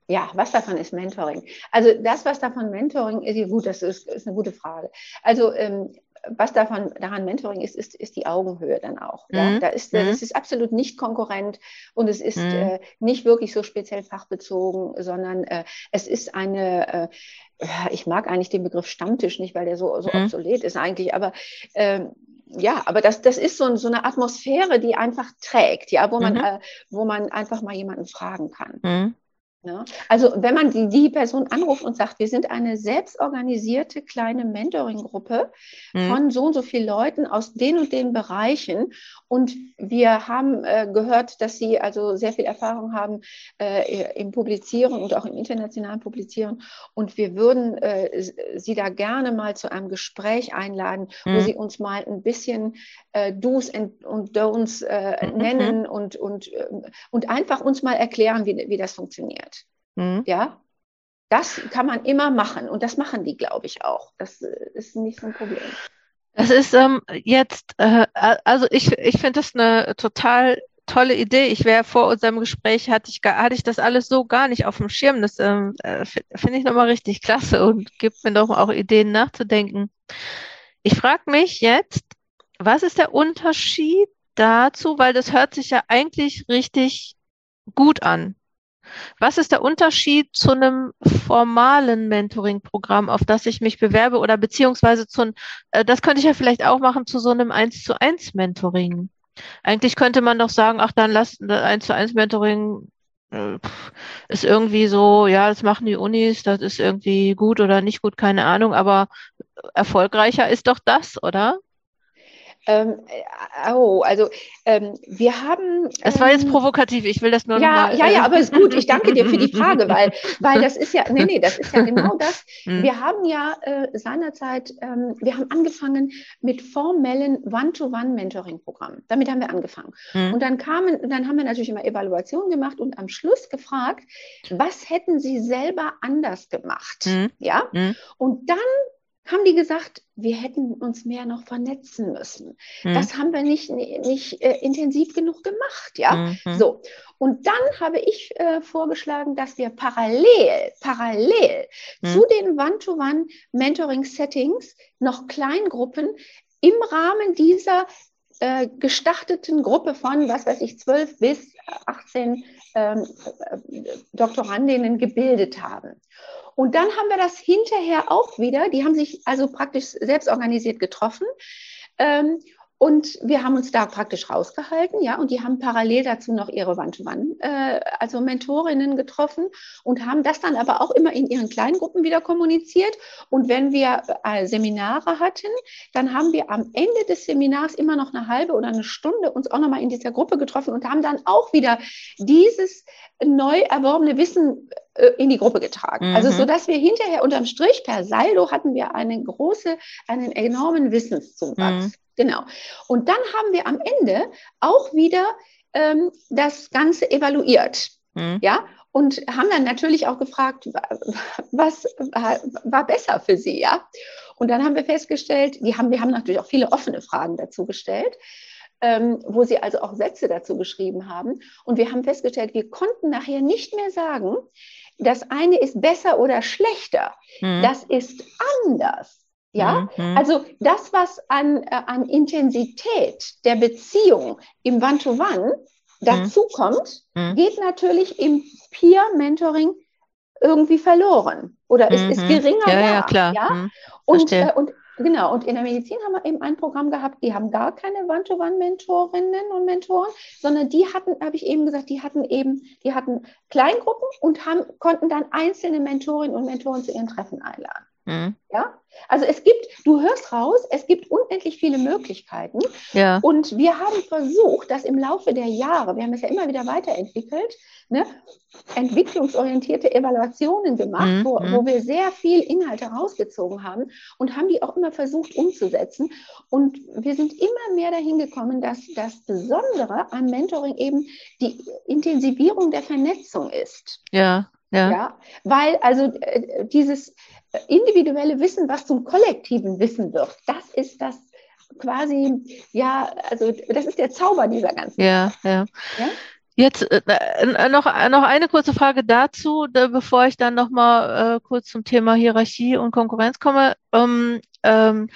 Ja, was davon ist Mentoring? Also das, was davon Mentoring ist, gut, das ist, ist eine gute Frage. Also ähm, was davon, daran Mentoring ist, ist, ist die Augenhöhe dann auch. Mhm. Ja? Da ist, mhm. Das ist absolut nicht konkurrent und es ist mhm. äh, nicht wirklich so speziell fachbezogen, sondern äh, es ist eine, äh, ich mag eigentlich den Begriff Stammtisch nicht, weil der so, so mhm. obsolet ist eigentlich, aber ähm, ja, aber das, das ist so, so eine Atmosphäre, die einfach trägt, ja, wo man, mhm. äh, wo man einfach mal jemanden fragen kann. Ja, also wenn man die, die, Person anruft und sagt, wir sind eine selbstorganisierte kleine Mentoring-Gruppe mhm. von so und so vielen Leuten aus den und den Bereichen und wir haben äh, gehört, dass sie also sehr viel Erfahrung haben äh, im Publizieren und auch im internationalen Publizieren und wir würden äh, sie da gerne mal zu einem Gespräch einladen, mhm. wo sie uns mal ein bisschen äh, Do's und Don'ts äh, mhm. nennen und, und, ähm, und einfach uns mal erklären, wie, wie das funktioniert. Mhm. Ja, das kann man immer machen und das machen die, glaube ich, auch. Das äh, ist nicht so ein Problem. Das ist ähm, jetzt, äh, also ich, ich finde das eine total tolle Idee. Ich wäre vor unserem Gespräch, hatte ich, hatte ich das alles so gar nicht auf dem Schirm. Das ähm, äh, finde ich nochmal richtig klasse und gibt mir doch auch Ideen nachzudenken. Ich frage mich jetzt, was ist der Unterschied dazu? Weil das hört sich ja eigentlich richtig gut an. Was ist der Unterschied zu einem formalen Mentoring-Programm, auf das ich mich bewerbe oder beziehungsweise zu, äh, das könnte ich ja vielleicht auch machen zu so einem 1 zu 1 Mentoring. Eigentlich könnte man doch sagen, ach, dann lass 1 zu 1 Mentoring äh, ist irgendwie so, ja, das machen die Unis, das ist irgendwie gut oder nicht gut, keine Ahnung, aber erfolgreicher ist doch das, oder? Ähm, äh, oh, also ähm, wir haben. Das war jetzt ähm, provokativ, ich will das nur ja, mal, Ja, ja, äh, aber ist gut. Ich danke dir für die Frage, weil, weil das ist ja, nee, nee, das ist ja genau das. Mhm. Wir haben ja äh, seinerzeit, ähm, wir haben angefangen mit formellen One-to-One-Mentoring-Programmen. Damit haben wir angefangen. Mhm. Und dann kamen, dann haben wir natürlich immer Evaluationen gemacht und am Schluss gefragt, was hätten Sie selber anders gemacht? Mhm. Ja. Mhm. Und dann haben die gesagt, wir hätten uns mehr noch vernetzen müssen. Mhm. Das haben wir nicht, nicht äh, intensiv genug gemacht, ja. Mhm. So. Und dann habe ich äh, vorgeschlagen, dass wir parallel, parallel mhm. zu den One-to-One-Mentoring-Settings noch Kleingruppen im Rahmen dieser äh, gestarteten Gruppe von, was weiß ich, 12 bis 18 ähm, äh, Doktorandinnen gebildet haben. Und dann haben wir das hinterher auch wieder, die haben sich also praktisch selbst organisiert getroffen. Ähm, und wir haben uns da praktisch rausgehalten, ja, und die haben parallel dazu noch ihre One-to-One, äh, also Mentorinnen getroffen und haben das dann aber auch immer in ihren kleinen Gruppen wieder kommuniziert. Und wenn wir äh, Seminare hatten, dann haben wir am Ende des Seminars immer noch eine halbe oder eine Stunde uns auch nochmal in dieser Gruppe getroffen und haben dann auch wieder dieses neu erworbene Wissen äh, in die Gruppe getragen. Also mhm. Also so dass wir hinterher unterm Strich per Saldo hatten wir einen große, einen enormen Wissenszuwachs. Mhm. Genau. Und dann haben wir am Ende auch wieder ähm, das Ganze evaluiert. Mhm. Ja, und haben dann natürlich auch gefragt, was war besser für Sie, ja? Und dann haben wir festgestellt, die haben, wir haben natürlich auch viele offene Fragen dazu gestellt, ähm, wo sie also auch Sätze dazu geschrieben haben. Und wir haben festgestellt, wir konnten nachher nicht mehr sagen, das eine ist besser oder schlechter. Mhm. Das ist anders. Ja, mhm. also das, was an, äh, an Intensität der Beziehung im One-to-One dazukommt, mhm. mhm. geht natürlich im Peer-Mentoring irgendwie verloren oder ist, ist mhm. geringer ja, da. Ja, klar. Ja? Mhm. Und, äh, und Genau, und in der Medizin haben wir eben ein Programm gehabt, die haben gar keine One-to-One-Mentorinnen und Mentoren, sondern die hatten, habe ich eben gesagt, die hatten eben, die hatten Kleingruppen und haben, konnten dann einzelne Mentorinnen und Mentoren zu ihren Treffen einladen. Mhm. Ja, also es gibt, du hörst raus, es gibt unendlich viele Möglichkeiten. Ja. Und wir haben versucht, das im Laufe der Jahre, wir haben es ja immer wieder weiterentwickelt, ne, entwicklungsorientierte Evaluationen gemacht, mhm. wo, wo wir sehr viel Inhalte rausgezogen haben und haben die auch immer versucht umzusetzen. Und wir sind immer mehr dahin gekommen, dass das Besondere am Mentoring eben die Intensivierung der Vernetzung ist. Ja. Ja. ja, weil also äh, dieses individuelle Wissen, was zum kollektiven Wissen wird, das ist das quasi, ja, also das ist der Zauber dieser ganzen ja. Ja, ja. Jetzt äh, äh, noch, noch eine kurze Frage dazu, da, bevor ich dann nochmal äh, kurz zum Thema Hierarchie und Konkurrenz komme. Ähm, ähm,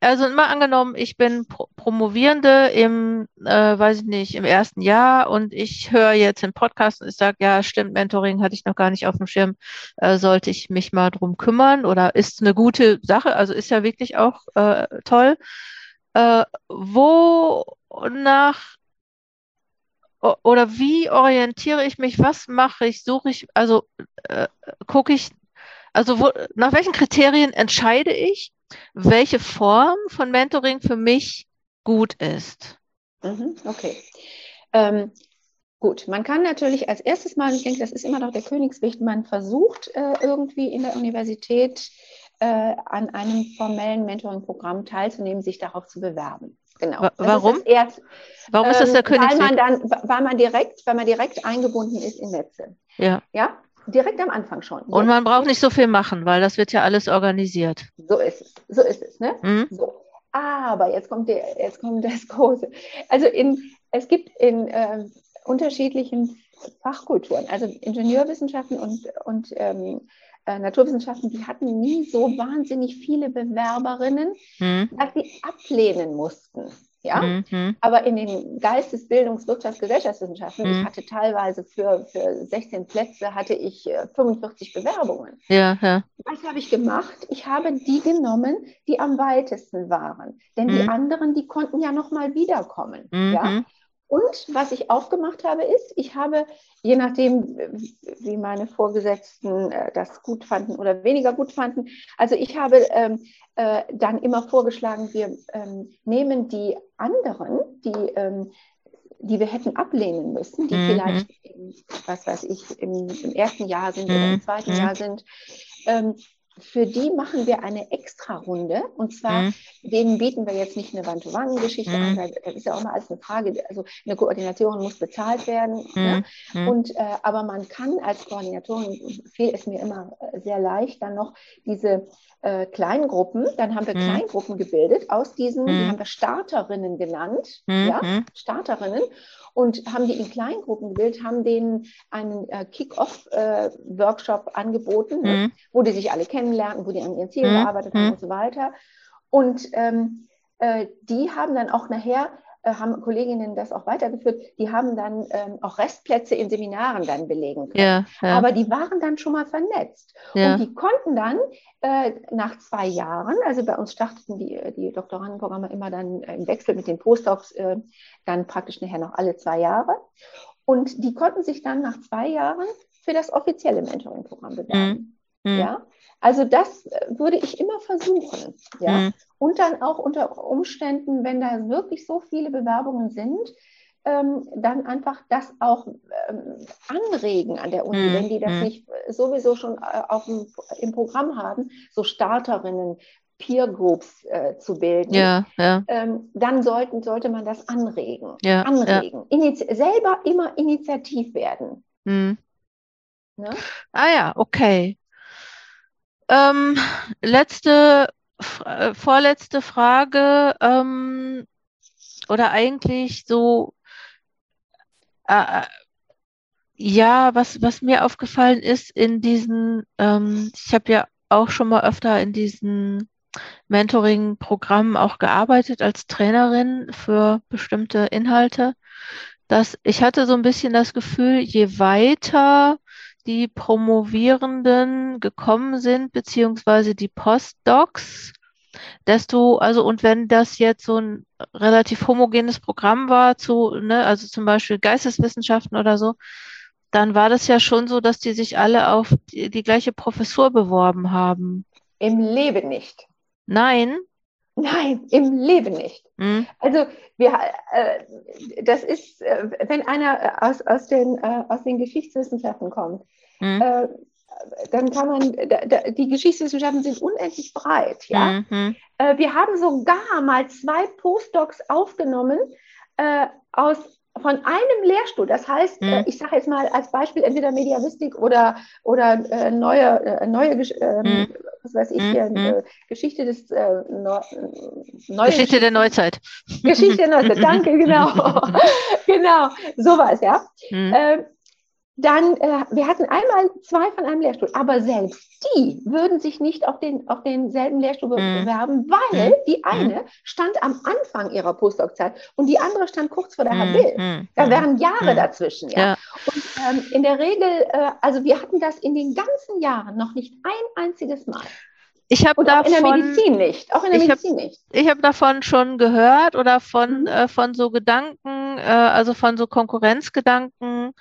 also mal angenommen, ich bin Pro Promovierende im, äh, weiß ich nicht, im ersten Jahr und ich höre jetzt den Podcast und ich sage, ja, stimmt, Mentoring hatte ich noch gar nicht auf dem Schirm, äh, sollte ich mich mal drum kümmern oder ist eine gute Sache, also ist ja wirklich auch äh, toll. Äh, wonach oder wie orientiere ich mich? Was mache ich? Suche ich? Also äh, gucke ich? Also wo, nach welchen Kriterien entscheide ich, welche Form von Mentoring für mich gut ist? Mhm, okay. Ähm, gut, man kann natürlich als erstes mal, ich denke, das ist immer noch der Königsweg, man versucht äh, irgendwie in der Universität äh, an einem formellen Mentoring-Programm teilzunehmen, sich darauf zu bewerben. Genau. Warum? Ist erst, Warum ist das der ähm, Königsweg? Weil man dann, weil man direkt, weil man direkt eingebunden ist in Netze. Ja. Ja. Direkt am Anfang schon. Und man braucht nicht so viel machen, weil das wird ja alles organisiert. So ist es. So ist es, ne? Mhm. So. Aber jetzt kommt der, jetzt kommt das Große. Also in, es gibt in äh, unterschiedlichen Fachkulturen, also Ingenieurwissenschaften und, und ähm, äh, Naturwissenschaften, die hatten nie so wahnsinnig viele Bewerberinnen, mhm. dass sie ablehnen mussten. Ja, mhm. aber in den Geistesbildungs-, Wirtschafts-, Gesellschaftswissenschaften, mhm. ich hatte teilweise für, für 16 Plätze hatte ich 45 äh, Bewerbungen. Ja, ja. Was habe ich gemacht? Ich habe die genommen, die am weitesten waren. Denn die anderen, die konnten ja nochmal wiederkommen. Ja. Und was ich auch gemacht habe, ist, ich habe, je nachdem, wie meine Vorgesetzten äh, das gut fanden oder weniger gut fanden, also ich habe ähm, äh, dann immer vorgeschlagen, wir ähm, nehmen die anderen, die, ähm, die wir hätten ablehnen müssen, die mhm. vielleicht, in, was weiß ich, im, im ersten Jahr sind mhm. oder im mhm. zweiten mhm. Jahr sind, ähm, für die machen wir eine Extra-Runde. Und zwar, mhm. denen bieten wir jetzt nicht eine Wand-to-Wand-Geschichte mhm. an, weil das ist ja auch mal alles eine Frage. Also eine Koordinatorin muss bezahlt werden. Mhm. Ne? Mhm. Und, äh, aber man kann als Koordinatorin, fehlt es mir immer äh, sehr leicht, dann noch diese äh, Kleingruppen, dann haben wir mhm. Kleingruppen gebildet aus diesen, die mhm. haben wir Starterinnen genannt. Ja, Starterinnen und haben die in Kleingruppen gebildet, haben denen einen äh, Kick-Off-Workshop äh, angeboten, ne, mhm. wo die sich alle kennenlernen, wo die an ihren Zielen mhm. gearbeitet haben mhm. und so weiter. Und ähm, äh, die haben dann auch nachher äh, haben Kolleginnen das auch weitergeführt, die haben dann ähm, auch Restplätze in Seminaren dann belegen können. Ja, ja. Aber die waren dann schon mal vernetzt. Ja. Und die konnten dann äh, nach zwei Jahren, also bei uns starteten die, die Doktorandenprogramme immer dann im Wechsel mit den Postdocs, äh, dann praktisch nachher noch alle zwei Jahre. Und die konnten sich dann nach zwei Jahren für das offizielle Mentoring-Programm bewerben. Mhm. Ja, also das äh, würde ich immer versuchen. Ja? Mhm. Und dann auch unter Umständen, wenn da wirklich so viele Bewerbungen sind, ähm, dann einfach das auch ähm, anregen an der Uni, mhm. wenn die das mhm. nicht sowieso schon äh, auf dem, im Programm haben, so Starterinnen, Peer Groups äh, zu bilden, ja, ja. Ähm, dann sollten, sollte man das anregen. Ja, anregen. selber immer initiativ werden. Mhm. Ne? Ah ja, okay. Ähm, letzte, äh, vorletzte Frage ähm, oder eigentlich so, äh, äh, ja, was, was mir aufgefallen ist in diesen, ähm, ich habe ja auch schon mal öfter in diesen Mentoring-Programmen auch gearbeitet als Trainerin für bestimmte Inhalte, dass ich hatte so ein bisschen das Gefühl, je weiter die Promovierenden gekommen sind, beziehungsweise die Postdocs, desto, also und wenn das jetzt so ein relativ homogenes Programm war zu, ne, also zum Beispiel Geisteswissenschaften oder so, dann war das ja schon so, dass die sich alle auf die, die gleiche Professur beworben haben. Im Leben nicht. Nein. Nein, im Leben nicht. Hm. Also wir, äh, das ist, äh, wenn einer aus, aus, den, äh, aus den Geschichtswissenschaften kommt, hm. Äh, dann kann man, da, da, die Geschichtswissenschaften sind unendlich breit. Ja? Mhm. Äh, wir haben sogar mal zwei Postdocs aufgenommen äh, aus von einem Lehrstuhl, das heißt, mhm. ich sage jetzt mal als Beispiel entweder Mediavistik oder, oder äh, neue, äh, neue mhm. was weiß ich, hier, mhm. Geschichte des äh, Neu Geschichte der Neuzeit. Geschichte der Neuzeit, danke, genau. genau, sowas, ja. Mhm dann, äh, wir hatten einmal zwei von einem Lehrstuhl, aber selbst die würden sich nicht auf, den, auf denselben Lehrstuhl mhm. bewerben, weil mhm. die eine mhm. stand am Anfang ihrer Postdoc-Zeit und die andere stand kurz vor der Habil. Da wären Jahre dazwischen. Ja? ja. Und ähm, in der Regel, äh, also wir hatten das in den ganzen Jahren noch nicht ein einziges Mal. Ich habe davon, in der Medizin nicht. Auch in der Medizin hab, nicht. Ich habe davon schon gehört oder von, mhm. äh, von so Gedanken, äh, also von so Konkurrenzgedanken.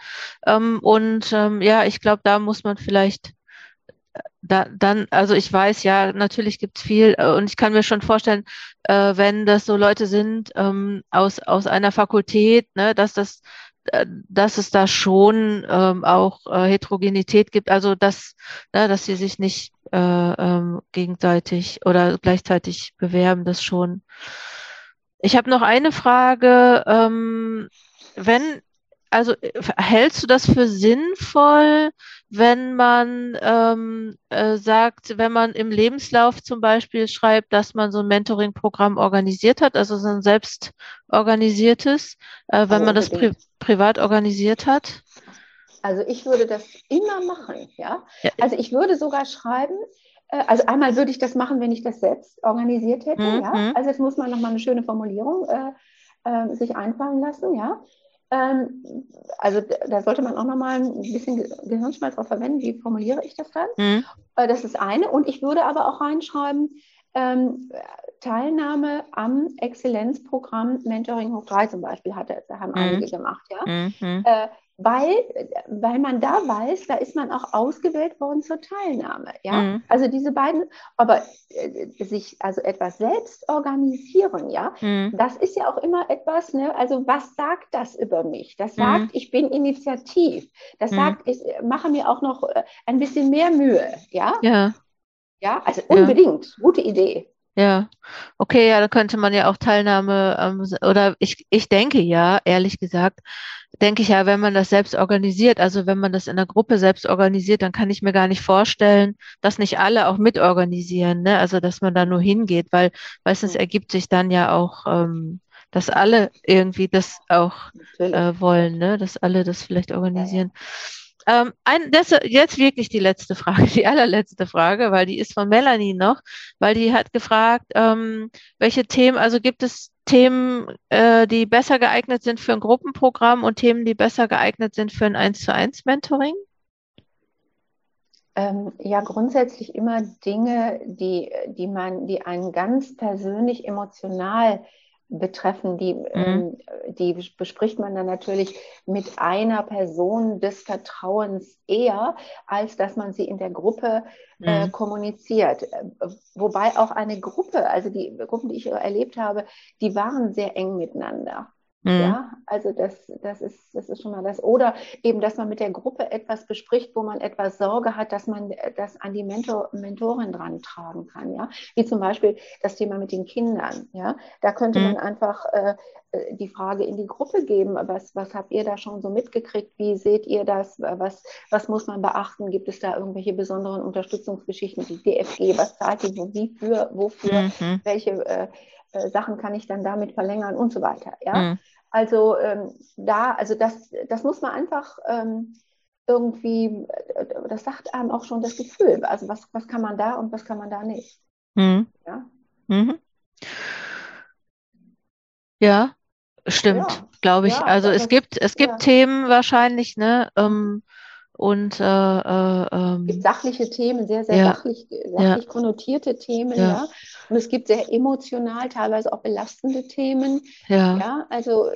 Ähm, und ähm, ja, ich glaube, da muss man vielleicht äh, da, dann, also ich weiß ja, natürlich gibt's viel äh, und ich kann mir schon vorstellen, äh, wenn das so Leute sind ähm, aus, aus einer Fakultät, ne, dass das dass es da schon ähm, auch äh, Heterogenität gibt, also dass, ne, dass sie sich nicht äh, ähm, gegenseitig oder gleichzeitig bewerben, das schon. Ich habe noch eine Frage. Ähm, wenn, also hältst du das für sinnvoll, wenn man ähm, äh, sagt, wenn man im Lebenslauf zum Beispiel schreibt, dass man so ein Mentoring-Programm organisiert hat, also so ein selbst organisiertes, äh, wenn oh, man das pri privat organisiert hat? Also ich würde das immer machen, ja. ja. Also ich würde sogar schreiben, äh, also einmal würde ich das machen, wenn ich das selbst organisiert hätte, mhm. ja. Also jetzt muss man nochmal eine schöne Formulierung äh, äh, sich einfallen lassen, ja. Ähm, also da sollte man auch nochmal ein bisschen Gehirnschmalz drauf verwenden, wie formuliere ich das dann? Mhm. Äh, das ist eine. Und ich würde aber auch reinschreiben, ähm, Teilnahme am Exzellenzprogramm Mentoring Hoch 3 zum Beispiel hatte, haben mhm. einige gemacht, ja. Mhm. Äh, weil, weil man da weiß, da ist man auch ausgewählt worden zur Teilnahme. Ja? Mhm. Also diese beiden, aber äh, sich also etwas selbst organisieren, ja, mhm. das ist ja auch immer etwas, ne? also was sagt das über mich? Das mhm. sagt, mhm. ich bin initiativ. Das mhm. sagt, ich mache mir auch noch äh, ein bisschen mehr Mühe. Ja, ja. ja also unbedingt, ja. gute Idee. Ja, okay, ja, da könnte man ja auch Teilnahme, ähm, oder ich, ich denke ja, ehrlich gesagt, denke ich ja, wenn man das selbst organisiert, also wenn man das in der Gruppe selbst organisiert, dann kann ich mir gar nicht vorstellen, dass nicht alle auch mitorganisieren, ne? Also dass man da nur hingeht, weil meistens ergibt sich dann ja auch, ähm, dass alle irgendwie das auch äh, wollen, ne? Dass alle das vielleicht organisieren. Ja, ja. Ähm, ein, das, jetzt wirklich die letzte Frage, die allerletzte Frage, weil die ist von Melanie noch, weil die hat gefragt, ähm, welche Themen, also gibt es Themen, äh, die besser geeignet sind für ein Gruppenprogramm und Themen, die besser geeignet sind für ein 1 zu 1 Mentoring? Ähm, ja, grundsätzlich immer Dinge, die, die man, die einen ganz persönlich emotional betreffen, die, mhm. ähm, die bespricht man dann natürlich mit einer Person des Vertrauens eher, als dass man sie in der Gruppe äh, mhm. kommuniziert. Wobei auch eine Gruppe, also die Gruppen, die ich erlebt habe, die waren sehr eng miteinander. Mhm. Ja, also das, das, ist, das ist schon mal das. Oder eben, dass man mit der Gruppe etwas bespricht, wo man etwas Sorge hat, dass man das an die Mentor, Mentorin dran tragen kann. Ja, wie zum Beispiel das Thema mit den Kindern. Ja, da könnte mhm. man einfach äh, äh, die Frage in die Gruppe geben. Was, was habt ihr da schon so mitgekriegt? Wie seht ihr das? Was, was muss man beachten? Gibt es da irgendwelche besonderen Unterstützungsgeschichten? Die DFG, was zahlt die? Wie für, wofür? Mhm. Welche äh, äh, Sachen kann ich dann damit verlängern und so weiter. Ja? Mhm. Also ähm, da, also das, das muss man einfach ähm, irgendwie, äh, das sagt einem auch schon das Gefühl. Also was, was kann man da und was kann man da nicht. Mhm. Ja? Mhm. ja, stimmt, ja. glaube ich. Ja, also es gibt, es gibt Themen wahrscheinlich, ne? Ähm, und äh, äh, ähm, es gibt sachliche Themen, sehr, sehr ja. sachlich, sachlich ja. konnotierte Themen, ja. ja. Und es gibt sehr emotional, teilweise auch belastende Themen. Ja. ja also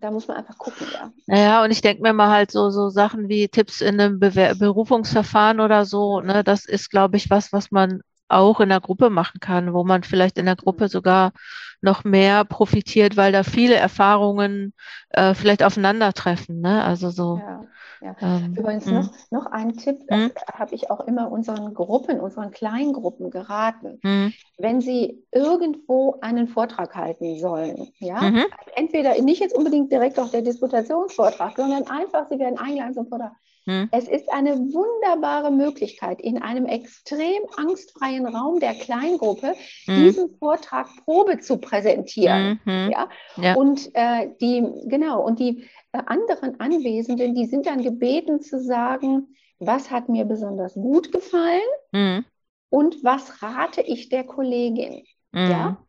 da muss man einfach gucken, ja. Naja, und ich denke mir mal halt so, so Sachen wie Tipps in einem Bewer Berufungsverfahren oder so, ne, das ist, glaube ich, was, was man auch in der Gruppe machen kann, wo man vielleicht in der Gruppe mhm. sogar noch mehr profitiert, weil da viele Erfahrungen äh, vielleicht aufeinandertreffen. Ne? Also so. Ja. Ja. Ähm, Übrigens noch, noch ein Tipp, das habe ich auch immer unseren Gruppen, unseren Kleingruppen geraten. Mh. Wenn Sie irgendwo einen Vortrag halten sollen, ja, mhm. entweder nicht jetzt unbedingt direkt auf der Disputationsvortrag, sondern einfach, Sie werden eingeladen zum Vortrag. Mhm. Es ist eine wunderbare Möglichkeit, in einem extrem angstfreien Raum der Kleingruppe mhm. diesen Vortrag Probe zu präsentieren. Mhm. Ja? ja? Und äh, die, genau, und die äh, anderen Anwesenden, die sind dann gebeten zu sagen, was hat mir besonders gut gefallen mhm. und was rate ich der Kollegin. Mhm. Ja?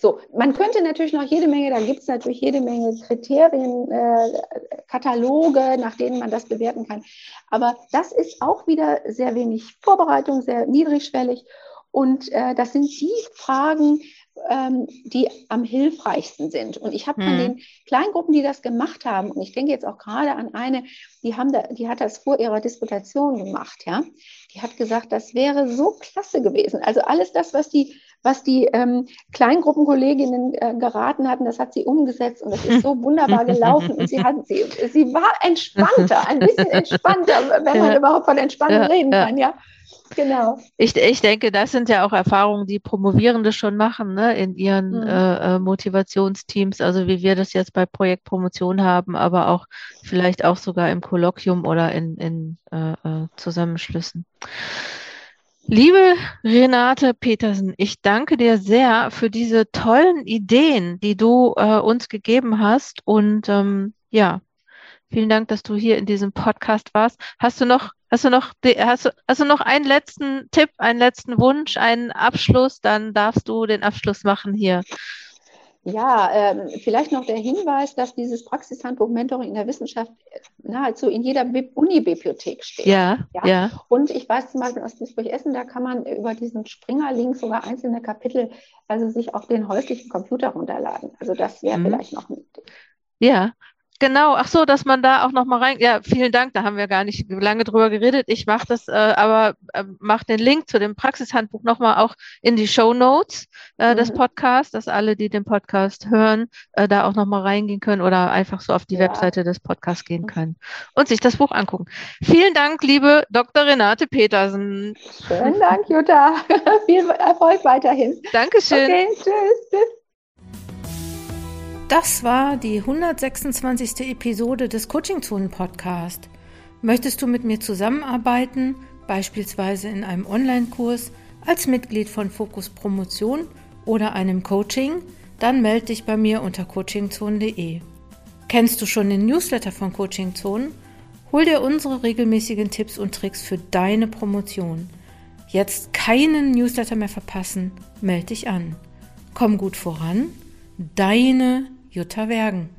So, man könnte natürlich noch jede Menge, da gibt es natürlich jede Menge Kriterien, äh, Kataloge, nach denen man das bewerten kann. Aber das ist auch wieder sehr wenig Vorbereitung, sehr niedrigschwellig. Und äh, das sind die Fragen, ähm, die am hilfreichsten sind. Und ich habe von hm. den Kleingruppen, die das gemacht haben, und ich denke jetzt auch gerade an eine, die, haben da, die hat das vor ihrer Disputation gemacht, ja, die hat gesagt, das wäre so klasse gewesen. Also alles das, was die was die ähm, Kleingruppenkolleginnen äh, geraten hatten, das hat sie umgesetzt und das ist so wunderbar gelaufen. Und sie, hat, sie, sie war entspannter, ein bisschen entspannter, wenn man überhaupt von Entspannung reden kann, ja. Genau. Ich, ich denke, das sind ja auch Erfahrungen, die Promovierende schon machen, ne, in ihren mhm. äh, äh Motivationsteams, also wie wir das jetzt bei Projekt Promotion haben, aber auch vielleicht auch sogar im Kolloquium oder in, in äh, äh Zusammenschlüssen. Liebe Renate Petersen, ich danke dir sehr für diese tollen Ideen, die du äh, uns gegeben hast. Und ähm, ja, vielen Dank, dass du hier in diesem Podcast warst. Hast du noch, hast du noch, hast du, hast du noch einen letzten Tipp, einen letzten Wunsch, einen Abschluss? Dann darfst du den Abschluss machen hier. Ja, ähm, vielleicht noch der Hinweis, dass dieses Praxishandbuch Mentoring in der Wissenschaft nahezu in jeder Uni-Bibliothek steht. Ja, ja, ja. Und ich weiß zum Beispiel aus Duisburg-Essen, da kann man über diesen Springer-Link sogar einzelne Kapitel, also sich auf den häuslichen Computer runterladen. Also das wäre mhm. vielleicht noch eine Idee. Ja, Genau, ach so, dass man da auch noch mal rein. Ja, vielen Dank, da haben wir gar nicht lange drüber geredet. Ich mache das, äh, aber äh, mache den Link zu dem Praxishandbuch noch mal auch in die Show Notes äh, mhm. des Podcasts, dass alle, die den Podcast hören, äh, da auch noch mal reingehen können oder einfach so auf die ja. Webseite des Podcasts gehen können und sich das Buch angucken. Vielen Dank, liebe Dr. Renate Petersen. Vielen Dank, Jutta. Viel Erfolg weiterhin. Dankeschön. Okay, tschüss. tschüss. Das war die 126. Episode des Coaching Zonen Podcast. Möchtest du mit mir zusammenarbeiten, beispielsweise in einem Online-Kurs, als Mitglied von Fokus Promotion oder einem Coaching? Dann melde dich bei mir unter coachingzonen.de. Kennst du schon den Newsletter von Coaching Zonen? Hol dir unsere regelmäßigen Tipps und Tricks für deine Promotion. Jetzt keinen Newsletter mehr verpassen, melde dich an. Komm gut voran, deine Jutta Wergen.